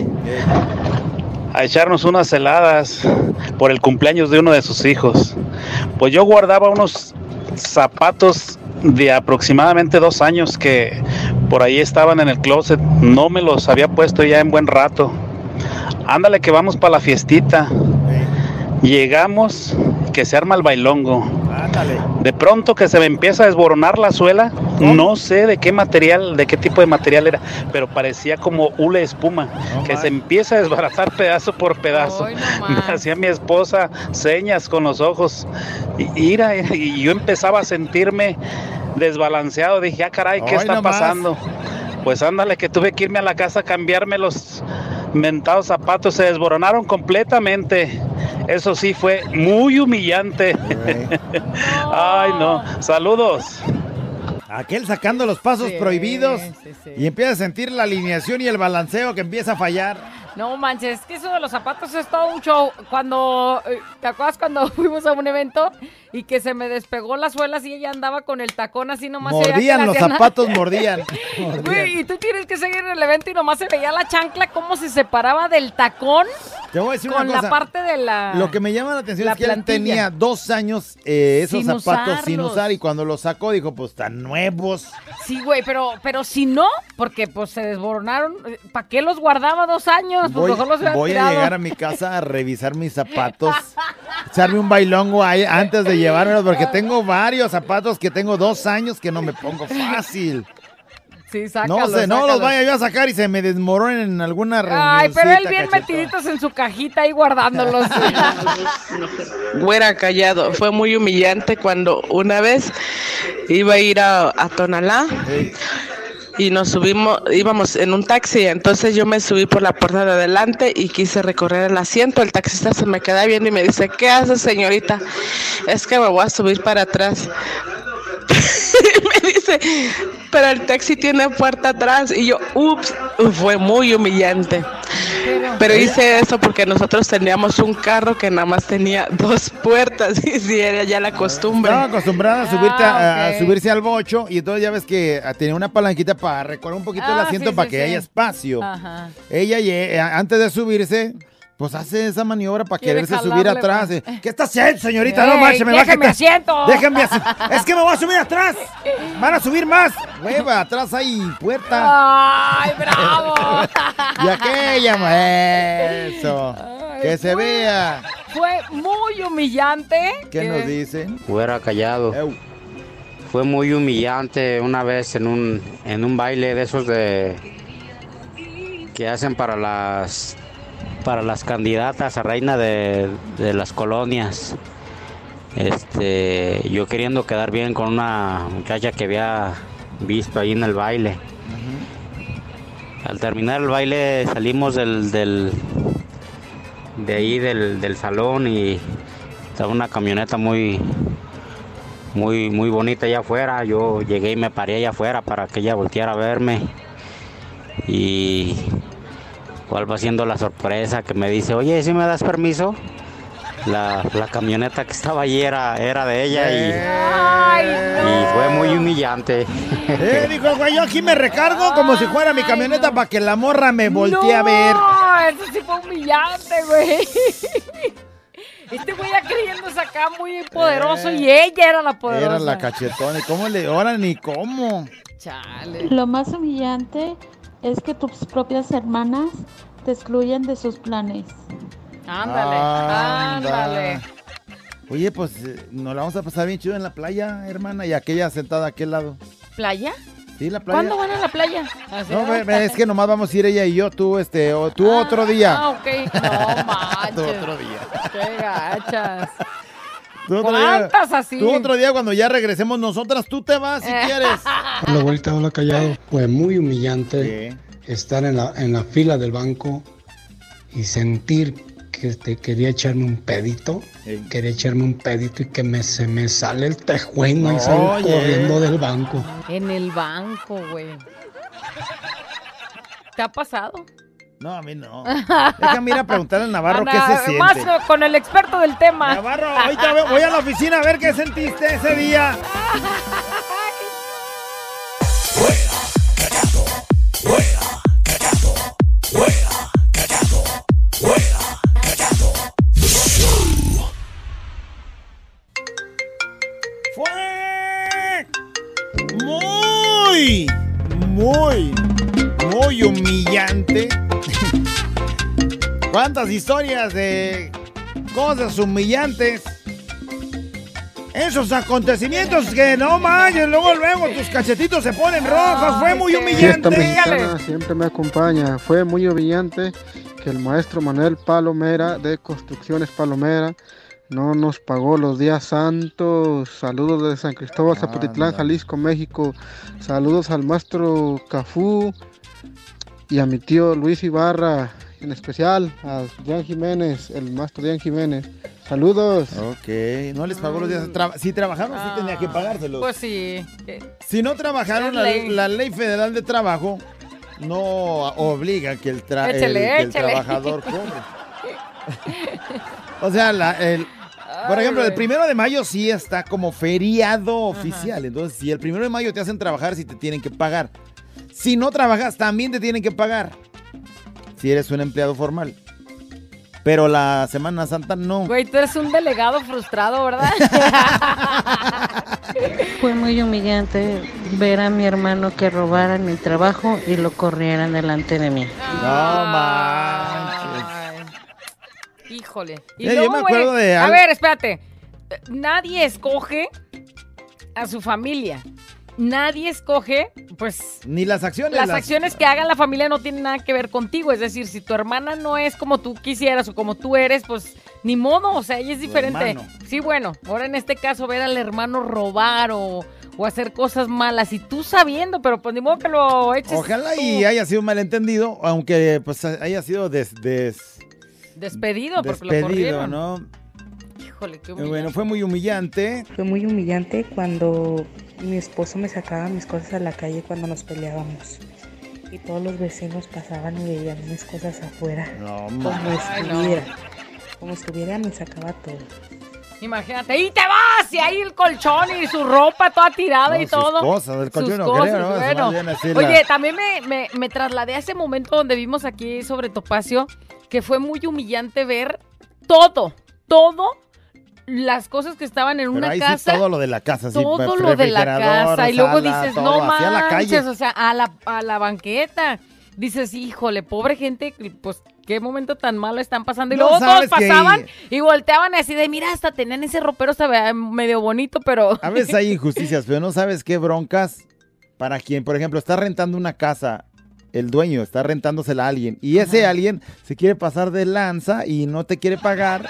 a echarnos unas heladas por el cumpleaños de uno de sus hijos. Pues yo guardaba unos zapatos de aproximadamente dos años que por ahí estaban en el closet. No me los había puesto ya en buen rato. Ándale que vamos para la fiestita. Llegamos, que se arma el bailongo. Ándale. De pronto que se me empieza a desboronar la suela, no sé de qué material, de qué tipo de material era, pero parecía como hule espuma, que se empieza a desbaratar pedazo por pedazo. Me hacía mi esposa señas con los ojos y, ira, y yo empezaba a sentirme desbalanceado. Dije, ah, caray, ¿qué está pasando? Pues ándale, que tuve que irme a la casa a cambiarme los mentados zapatos, se desboronaron completamente. Eso sí fue muy humillante. Ay, no. Saludos. Aquel sacando los pasos Sí, prohibidos sí, sí. y empieza a sentir la alineación y el balanceo que empieza a fallar. No manches, es que eso de los zapatos es todo un show. Cuando, eh, ¿te acuerdas cuando fuimos a un evento y que se me despegó las suelas y ella andaba con el tacón así nomás? Mordían los zapatos, mordían. mordían. Güey, y tú tienes que seguir en el evento y nomás se veía la chancla cómo se separaba del tacón Te voy a decir con una la parte de la... Lo que me llama la atención la es que él plantilla. tenía dos años eh, esos Sin zapatos sin usar y cuando los sacó dijo, pues están nuevos. Sí, güey, pero, pero si no, porque pues se desboronaron, ¿para qué los guardaba dos años? Pues Voy, mejor los voy a llegar a mi casa a revisar mis zapatos, echarme un bailongo ahí antes de llevármelos porque tengo varios zapatos que tengo dos años que no me pongo fácil. Sí, sácalo, No sé, no los vaya yo a sacar y se me desmoronen en alguna reunión. Ay, pero él bien metiditos en su cajita ahí guardándolos. Güera callado. Fue muy humillante cuando una vez iba a ir a, a Tonalá y nos subimos, íbamos en un taxi, entonces yo me subí por la puerta de adelante y quise recorrer el asiento. El taxista se me queda viendo y me dice, ¿qué hace señorita? Es que me voy a subir para atrás. me dice, pero el taxi tiene puerta atrás y yo, ups, fue muy humillante. Pero hice eso porque nosotros teníamos un carro que nada más tenía dos puertas y si era ya la costumbre. Estaba acostumbrada a, subirte a- Ah, a, subirse al bocho y entonces ya ves que ah, tenía una palanquita para recorrer un poquito el Ah, asiento sí, para sí, que sí. haya espacio. Ajá. Ella eh, antes de subirse, pues hace esa maniobra para quererse subir atrás. pues. eh. ¿Qué está haciendo, señorita? no Ey, marche, me va a déjame quitar- asiento. Déjame asiento. Es que me voy a subir atrás. Van a subir más. Hueva, atrás hay puerta. ¡Ay, bravo! Y aquella, eso. Que se vea. Fue muy humillante. ¿Qué que- nos dicen? Fuera callado. Fue muy humillante una vez en un, en un baile de esos de que hacen para las para las candidatas a reina de, las colonias. Este, yo queriendo quedar bien con una muchacha que había visto ahí en el baile. Al terminar el baile salimos del, del de ahí del, del salón y estaba una camioneta muy muy muy bonita allá afuera. Yo llegué y me paré allá afuera para que ella volteara a verme. Y cuál va siendo la sorpresa que me dice, oye, si me das permiso? La, la camioneta que estaba allí era, era de ella y, y fue muy humillante. Eh, dijo güey, yo aquí me recargo como si fuera mi camioneta para que la morra me voltee a ver. No, eso sí fue humillante, güey. Este güey ya creyéndose acá muy poderoso y ella era la poderosa. Era la cachetona. ¿Y cómo le.? Ahora ni cómo. Chale. Lo más humillante es que tus propias hermanas te excluyen de sus planes. Ándale, ándale. Oye, pues eh, nos la vamos a pasar bien chido en la playa, hermana, y aquella sentada a aquel lado. ¿Playa? Sí, la playa. ¿Cuándo van a la playa? No, es que nomás vamos a ir ella y yo, tú, este, o tú otro día. Ah, ok. No manches. Tú otro día. Qué gachas. Tú otro día. ¿Cuántas así? Tú otro día cuando ya regresemos nosotras, tú te vas si quieres. Hola, abuelita, hola, callado. Fue muy humillante estar en la, en la fila del banco y sentir que te quería echarme un pedito. Quería echarme un pedito y que me, se me sale el tejueno y salgo corriendo del banco. En el banco, güey. ¿Te ha pasado? No, a mí no. Déjame ir a preguntarle al Navarro qué se siente. Más eh, con el experto del tema. Navarro, ahorita voy a la oficina a ver qué sentiste ese día. Fue muy, muy, muy humillante. ¿Cuántas historias de cosas humillantes? Esos acontecimientos que no manches, luego luego tus cachetitos se ponen rojos, fue muy humillante. mexicana siempre me acompaña. Fue muy humillante que el maestro Manuel Palomera de Construcciones Palomera no nos pagó los días santos. Saludos de San Cristóbal, Zapotitlán, Jalisco, México. Saludos al maestro Cafú y a mi tío Luis Ibarra, en especial a Jan Jiménez, el maestro Jan Jiménez. Saludos. Ok, no les pagó los días. Tra- si trabajaron, sí tenía que pagárselos. Pues sí. Si no trabajaron, la, ley. la ley federal de trabajo no obliga que el, tra- el- Échale, que el trabajador cobre. O sea, la- el, por ejemplo, el primero de mayo sí está como feriado oficial. Entonces, si el primero de mayo te hacen trabajar, sí te tienen que pagar. Si no trabajas, también te tienen que pagar. Si eres un empleado formal. Pero la Semana Santa no. Güey, tú eres un delegado frustrado, ¿verdad? Fue muy humillante ver a mi hermano que robaran mi trabajo y lo corrieran delante de mí. No manches. Híjole. Y Mira, yo luego, me acuerdo güey, de A ver, espérate. Eh, Nadie escoge a su familia. Nadie escoge, pues, Ni las acciones. las acciones que haga la familia no tienen nada que ver contigo. Es decir, si tu hermana no es como tú quisieras o como tú eres, pues ni modo, o sea, ella es diferente. Sí, bueno, ahora en este caso ver al hermano robar o, o hacer cosas malas y tú sabiendo, pero pues ni modo que lo eches. Ojalá tú y haya sido un malentendido, aunque pues haya sido des, des- despedido porque lo despedido, corrieron. ¿no? Híjole, qué Eh, humillante. Bueno, fue muy humillante. Fue muy humillante cuando mi esposo me sacaba mis cosas a la calle cuando nos peleábamos. Y todos los vecinos pasaban y veían mis cosas afuera. No, como Ay, no. estuviera. Como estuviera me sacaba todo. Imagínate, y te vas, y ahí el colchón y su ropa toda tirada No, y sus todo. cosas, el colchón Sus no cosas, creo, ¿no? Bueno. la- Oye, también me, me- me trasladé a ese momento donde vimos aquí sobre Topacio, que fue muy humillante ver todo, todo las cosas que estaban en Pero una ahí casa. sí todo lo de la casa, sí, todo lo de la casa y luego sala, dices, todo, no hacia la calle. manches, o sea, a la, a la banqueta. Dices, híjole, pobre gente, pues qué momento tan malo están pasando. Y No luego todos que- pasaban y volteaban así de, mira, hasta tenían ese ropero, se veía medio bonito, pero... A veces hay injusticias, pero no sabes qué broncas para quien, por ejemplo, está rentando una casa, el dueño está rentándosela a alguien, y ese alguien se quiere pasar de lanza y no te quiere pagar,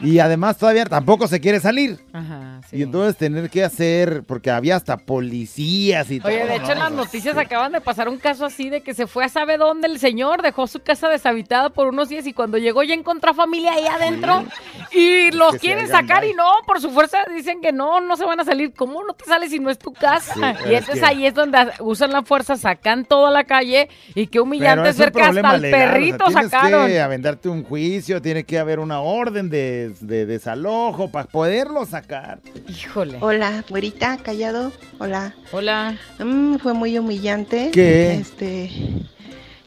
y además todavía tampoco se quiere salir. Ajá, Y entonces tener que hacer, porque había hasta policías y todo. Oye, de hecho en las noticias acaban de pasar un caso así de que se fue a sabe dónde el señor, dejó su casa deshabitada por unos días y cuando llegó ya encontró a familia ahí adentro y los Que quieren sacar y no, por su fuerza dicen que no, no se van a salir. ¿Cómo no te sales si no es tu casa? Sí, y es entonces que- ahí es donde usan la fuerza, sacan todo a la calle y qué humillante es ver que hasta el legal, o sea, perrito tienes sacaron. que aventarte un juicio, tiene que haber una orden de, de desalojo para poderlo sacar. Híjole. Hola, güerita, callado. Hola. Hola. Mm, fue muy humillante. ¿Qué? Este,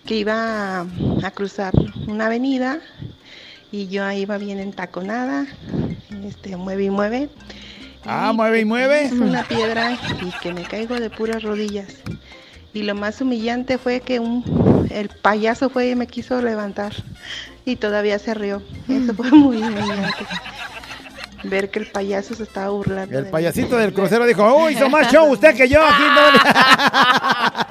que iba a, a cruzar una avenida y yo ahí iba bien entaconada. Este, mueve y mueve. Ah, mueve y mueve. Es una piedra y que me caigo de puras rodillas. Y lo más humillante fue que un, el payaso fue y me quiso levantar y todavía se rió. Eso fue muy humillante. ver que el payaso se estaba burlando. El de mí. payasito del crucero dijo, oh, hizo más show usted que yo aquí. no".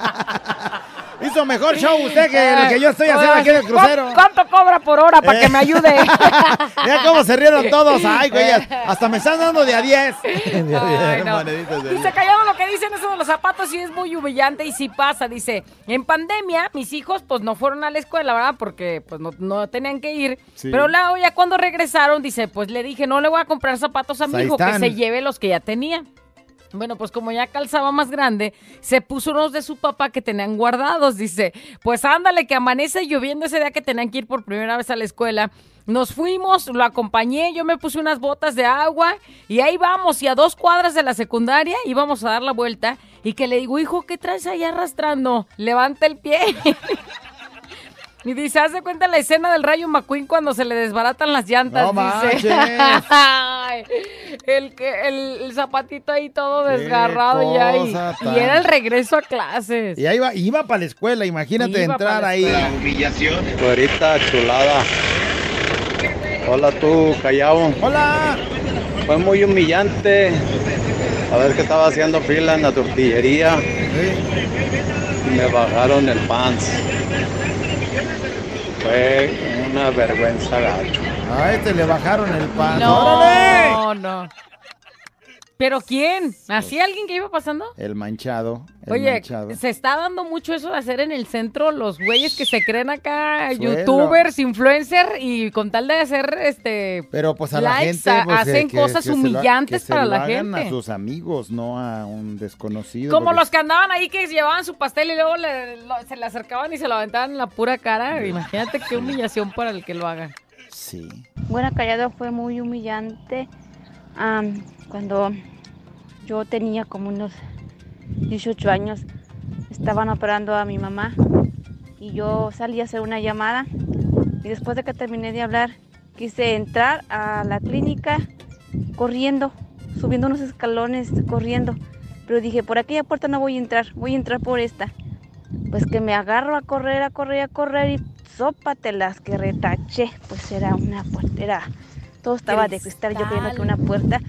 hizo mejor show usted que lo que yo estoy haciendo aquí en el crucero. ¿Cu- ¿Cuánto cobra por hora para que me ayude? Mira cómo se rieron todos. Ay, güey, hasta me están dando de a 10. De a 10 Ay, no. moneditas de a Dice, 10. callado lo que dicen eso de los zapatos y es muy humillante y sí pasa. Dice, en pandemia mis hijos pues no fueron a la escuela, ¿verdad? Porque pues no, no tenían que ir. Sí. Pero luego ya cuando regresaron, dice, pues le dije, no le voy a comprar zapatos a mi Ahí hijo, que se lleve los que ya tenía. Bueno, pues como ya calzaba más grande, se puso unos de su papá que tenían guardados. Dice, pues ándale, que amanece lloviendo ese día que tenían que ir por primera vez a la escuela. Nos fuimos, lo acompañé, yo me puse unas botas de agua y ahí vamos. Y a dos cuadras de la secundaria íbamos a dar la vuelta y que le digo, hijo, ¿qué traes ahí arrastrando? Levanta el pie. Y dice, haz de cuenta la escena del Rayo McQueen cuando se le desbaratan las llantas. No dice. el, que, el, el zapatito ahí todo Qué desgarrado ya. Y, cosa y tan- era el regreso a clases. Y ahí iba, iba para la escuela, imagínate Iba entrar la ahí. escuela. humillación. Güerita chulada. Hola tú, Callao. Hola. Fue muy humillante. A ver que estaba haciendo fila en la tortillería. Y me bajaron el pants. Fue una vergüenza gacho. A este le bajaron el pan. No, ¡Órale! no. ¿Pero quién? ¿Así alguien que iba pasando? El manchado. El Oye, manchado. se está dando mucho eso de hacer en el centro los güeyes que se creen acá Suelo. youtubers, influencers y con tal de hacer este Pero pues a la gente pues, hacen que- cosas que se lo- humillantes se para lo la hagan gente. A sus amigos, no a un desconocido. Como porque- los que andaban ahí que llevaban su pastel y luego le- lo- se le acercaban y se lo aventaban en la pura cara. Imagínate qué humillación para el que lo haga. Sí. Bueno, callado fue muy humillante cuando yo tenía como unos 18 años. Estaban operando a mi mamá y yo salí a hacer una llamada y después de que terminé de hablar quise entrar a la clínica corriendo, subiendo unos escalones, corriendo. Pero dije, por aquella puerta no voy a entrar, voy a entrar por esta. Pues que me agarro a correr, a correr, a correr y sópatelas que retaché. Pues era una puerta, era, todo estaba de cristal, yo creyendo que una puerta.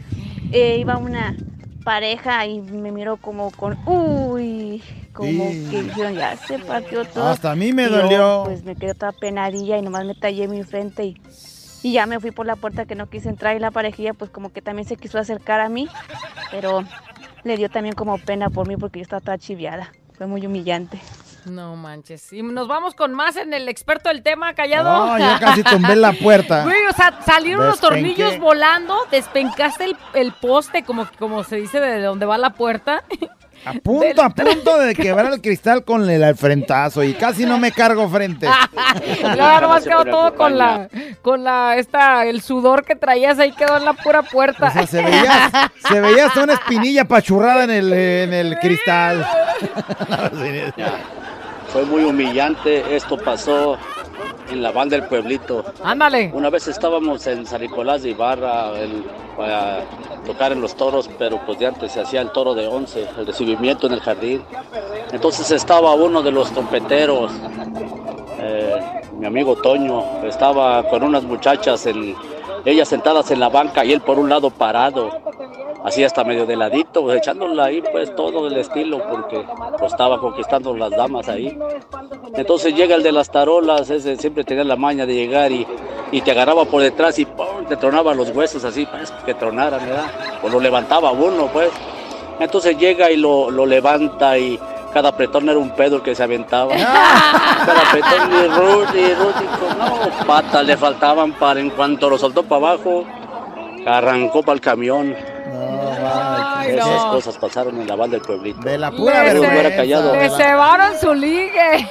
Eh, iba una pareja y me miró como con, uy, como Sí. que dijeron, ya se partió todo. Hasta a mí me yo, dolió. pues me quedé toda penadilla y nomás me tallé mi frente y, y ya me fui por la puerta que no quise entrar y la parejilla pues como que también se quiso acercar a mí, pero le dio también como pena por mí porque yo estaba toda chiviada. Fue muy humillante. No manches. Y nos vamos con más en el experto del tema, callado. No, ya casi tumbé la puerta. Güey, o sea, salieron los tornillos volando, despencaste el, el poste, como, como se dice, de donde va la puerta. A punto, a punto de quebrar el cristal con el alfrentazo y casi no me cargo frente. Luego nomás quedó todo con la, con la, esta, el sudor que traías ahí quedó en la pura puerta. O sea, se veía, se veía hasta una espinilla pachurrada en el, en el cristal. Fue muy humillante, esto pasó en la banda del pueblito. Ándale. Una vez estábamos en San Nicolás de Ibarra el- para tocar en los toros, pero pues de antes se hacía el toro de once, el recibimiento en el jardín. Entonces estaba uno de los trompeteros, eh, mi amigo Toño, estaba con unas muchachas, en, ellas sentadas en la banca y él por un lado parado, así hasta medio de ladito, pues, echándola ahí pues todo el estilo, porque pues, estaba conquistando las damas ahí. Entonces llega el de las tarolas, ese siempre tenía la maña de llegar y, y te agarraba por detrás y ¡pum! te tronaba los huesos así, pues que tronaran, ¿verdad? O lo levantaba uno, pues. Entonces llega y lo, lo levanta y cada apretón era un pedo el que se aventaba. Cada apretón y Rudy, no, patas le faltaban para en cuanto lo soltó para abajo, arrancó para el camión. Esas no. cosas pasaron en la banda del pueblito. De la pura Le vergüenza. ce- callado. Le cebaron su ligue.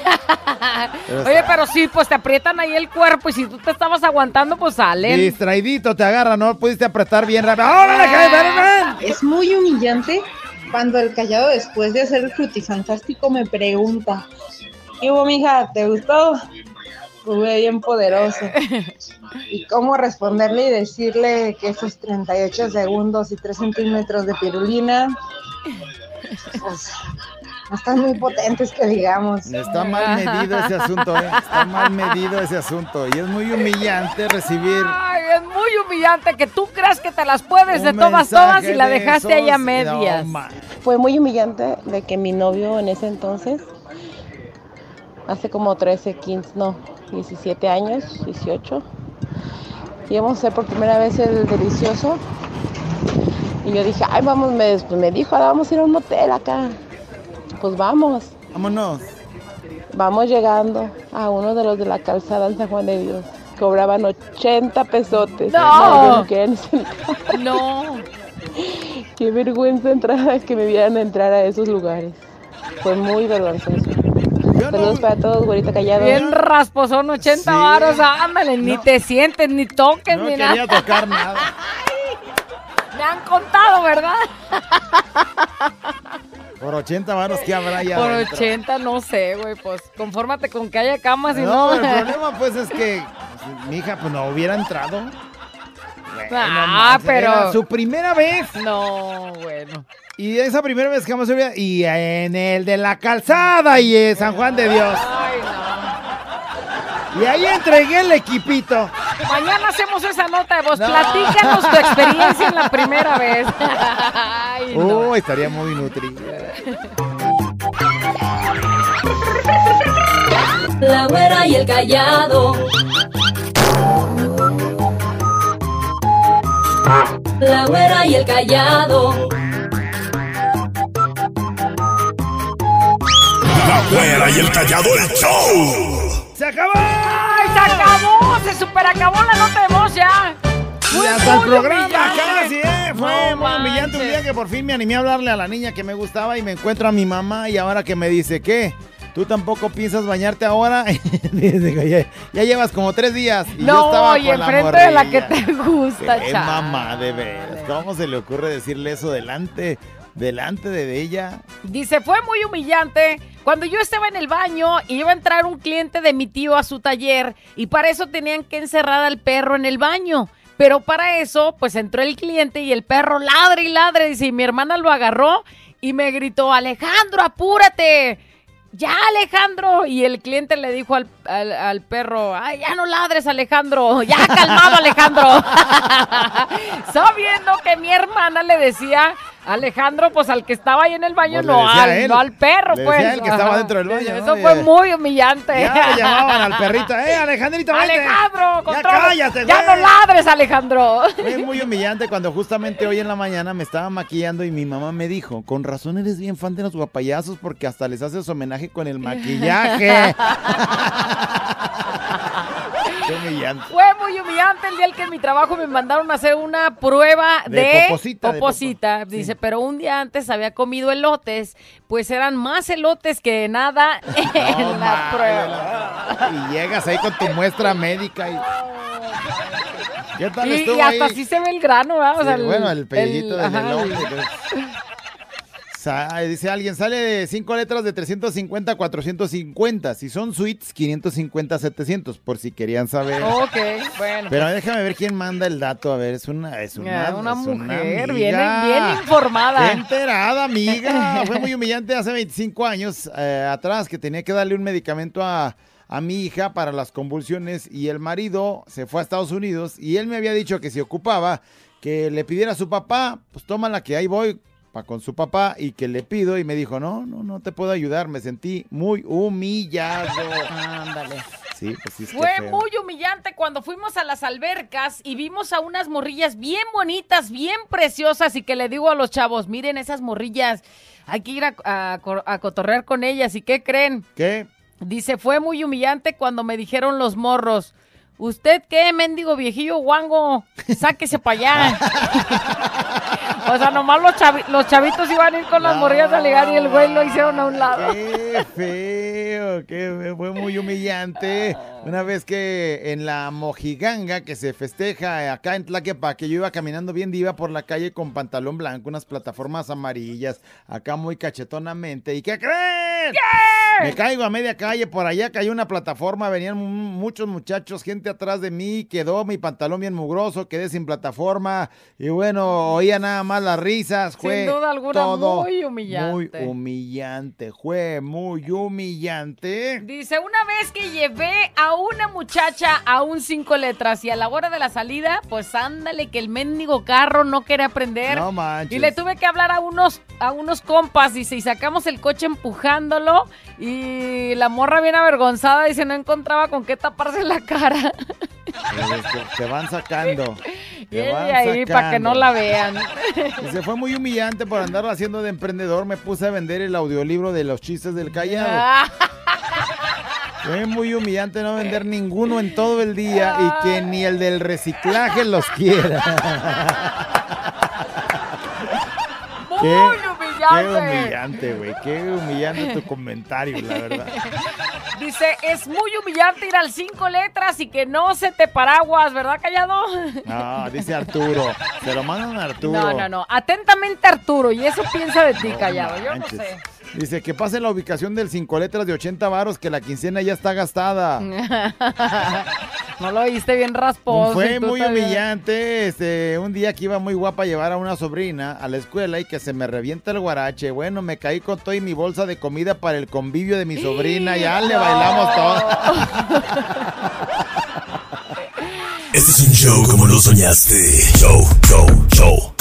Oye, pero sí, pues te aprietan ahí el cuerpo y si tú te estabas aguantando, pues salen. Distraidito te agarra, no pudiste apretar bien rápido. ¡Órale, ven! Es muy humillante cuando el callado después de hacer el frutifantástico me pregunta, ¿qué hubo, mija? ¿Te gustó? Jugué bien poderoso. ¿Y cómo responderle y decirle que esos 38 segundos y 3 centímetros de pirulina, pues, no están muy potentes que digamos? Está mal medido ese asunto, ¿eh? Está mal medido ese asunto. Y es muy humillante recibir Ay, es muy humillante que tú creas que te las puedes de todas, todas y la de dejaste ahí a medias. no, Fue muy humillante de que mi novio en ese entonces, hace como 13, 15, no, 17 años, 18, íbamos a hacer por primera vez el delicioso. Y yo dije, ay, vamos, me, pues me dijo, "Ah, vamos a ir a un motel acá. Pues vamos. Vámonos. Vamos llegando a uno de los de la calzada en San Juan de Dios. Cobraban 80 pesotes. ¡No! No. Qué vergüenza entrar, que me vieran entrar a esos lugares. Fue muy vergonzoso. Saludos para todos, güerita callado. Bien rasposón, 80 varos, ándale, ni te sientes, ni toques, No ni quería nada. tocar nada. Me han contado, ¿verdad? Por 80 varos, ¿qué habrá ya? Por adentro? 80, no sé, güey, pues confórmate con que haya camas y no. No, el problema pues es que pues, mi hija pues no hubiera entrado. Bueno, Ah, más, pero- era su primera vez. No, bueno. Y esa primera vez que vamos a subir, y en el de la calzada y en San Juan de Dios. Y ahí entregué el equipito. Mañana hacemos esa nota de voz. No. Platícanos tu experiencia en la primera vez. Ay, no. Oh, estaría muy nutrida. La güera y el callado. La güera y el callado. Güera y el callado el show. ¡Se acabó! ¡Ay, se acabó! Se super acabó la nota de voz ya. Y Fue hasta el muy programa casi, ¿eh? Fue No muy humillante un día que por fin me animé a hablarle a la niña que me gustaba y me encuentro a mi mamá y ahora que me dice, ¿qué? ¿Tú tampoco piensas bañarte ahora? Dice, ya, ya llevas como tres días. Y yo No, estaba y con la enfrente de la que te gusta, Qué chava. mamá, de veras. ¿Cómo se le ocurre decirle eso delante, delante de ella? Dice, fue muy humillante cuando yo estaba en el baño y iba a entrar un cliente de mi tío a su taller y para eso tenían que encerrar al perro en el baño. Pero para eso, pues entró el cliente y el perro ladre y ladre. Dice, y mi hermana lo agarró y me gritó, Alejandro, apúrate. Ya, Alejandro. Y el cliente le dijo al, al- al perro, ay, ya no ladres, Alejandro. Ya, calmado, Alejandro. Sabiendo que mi hermana le decía, Alejandro, pues al que estaba ahí en el baño, Pues no, al, él. no al perro, Le pues. que estaba dentro del baño, Eso ¿no? fue muy humillante. Ya le llamaban al perrito, ¡eh, Alejandrito, vente! Alejandro, Ya cállate, Ya güey. no ladres, Alejandro. Fue muy humillante cuando justamente hoy en la mañana me estaba maquillando y mi mamá me dijo, con razón eres bien fan de los guapayazos porque hasta les haces homenaje con el maquillaje. Qué humillante. Fue muy humillante el día en que en mi trabajo me mandaron a hacer una prueba De de, poposita, de. Dice, pero un día antes había comido elotes, pues eran más elotes que nada en la prueba. Y llegas ahí con tu muestra médica y... ¿Qué tal Y, estuvo y hasta ahí? así se ve el grano, ¿verdad? O Sí, sea, bueno, el del elote, el- pues. Sa- dice alguien, sale de cinco letras de 350 a 450. Si son suites, 550 a 700, por si querían saber. Ok, bueno. Pero déjame ver quién manda el dato. A ver, es una, es una, Ah, una es mujer, amiga. bien- bien informada. Qué enterada, amiga. Fue muy humillante hace 25 años eh, atrás que tenía que darle un medicamento a, a mi hija para las convulsiones y el marido se fue a Estados Unidos y él me había dicho que si ocupaba que le pidiera a su papá, pues tómala que ahí voy pa- con su papá y que le pido y me dijo, no, no, no te puedo ayudar, me sentí muy humillado. Ándale. Sí, pues sí, Fue feo. muy humillante cuando fuimos a las albercas y vimos a unas morrillas bien bonitas, bien preciosas y que le digo a los chavos, miren esas morrillas, hay que ir a, a co- a cotorrear con ellas. ¿Y qué creen? ¿Qué? Dice, fue muy humillante cuando me dijeron los morros, ¿usted qué, mendigo viejillo guango? Sáquese para allá. o sea, nomás los, chavi- los chavitos iban a ir con las morrillas a ligar y el güey lo hicieron a un lado. Qué feo, qué feo, fue muy humillante. Una vez que en la mojiganga que se festeja acá en Tlaquepaque, yo iba caminando bien diva por la calle con pantalón blanco, unas plataformas amarillas, acá muy cachetonamente. ¿Y qué creen? Me caigo a media calle, por allá cayó una plataforma, venían mu- muchos muchachos, gente atrás de mí, quedó mi pantalón bien mugroso, quedé sin plataforma y bueno, oía nada más las risas, fue Sin duda alguna, todo muy humillante. Muy humillante, fue muy humillante. Dice, una vez que llevé a una muchacha a un cinco letras y a la hora de la salida, pues ándale que el mendigo carro no quería prender. No manches. Y le tuve que hablar a unos, a unos compas, dice, y sacamos el coche empujándolo y la morra bien avergonzada, dice, no encontraba con qué taparse la cara. Te van sacando. Y ahí para que no la vean. Dice, fue muy humillante por andar haciendo de emprendedor. Me puse a vender el audiolibro de los chistes del callado. Ah. Fue muy humillante no vender ninguno en todo el día y que ni el del reciclaje los quiera. Qué humillante. humillante, güey. Qué humillante tu comentario, la verdad. Dice, es muy humillante ir al cinco letras y que no se te paraguas, ¿verdad, callado? No, dice Arturo. Se lo mandan a Arturo. No, no, no. Atentamente Arturo, y eso piensa de ti, callado. Yo no sé. Dice que pase la ubicación del cinco letras de 80 varos que la quincena ya está gastada. no lo oíste bien rasposo. Fue muy humillante este, un día que iba muy guapa a llevar a una sobrina a la escuela y que se me revienta el guarache. Bueno, me caí con todo y mi bolsa de comida para el convivio de mi sobrina. Ya le bailamos todo. Este es un show como lo soñaste. Show, show, show.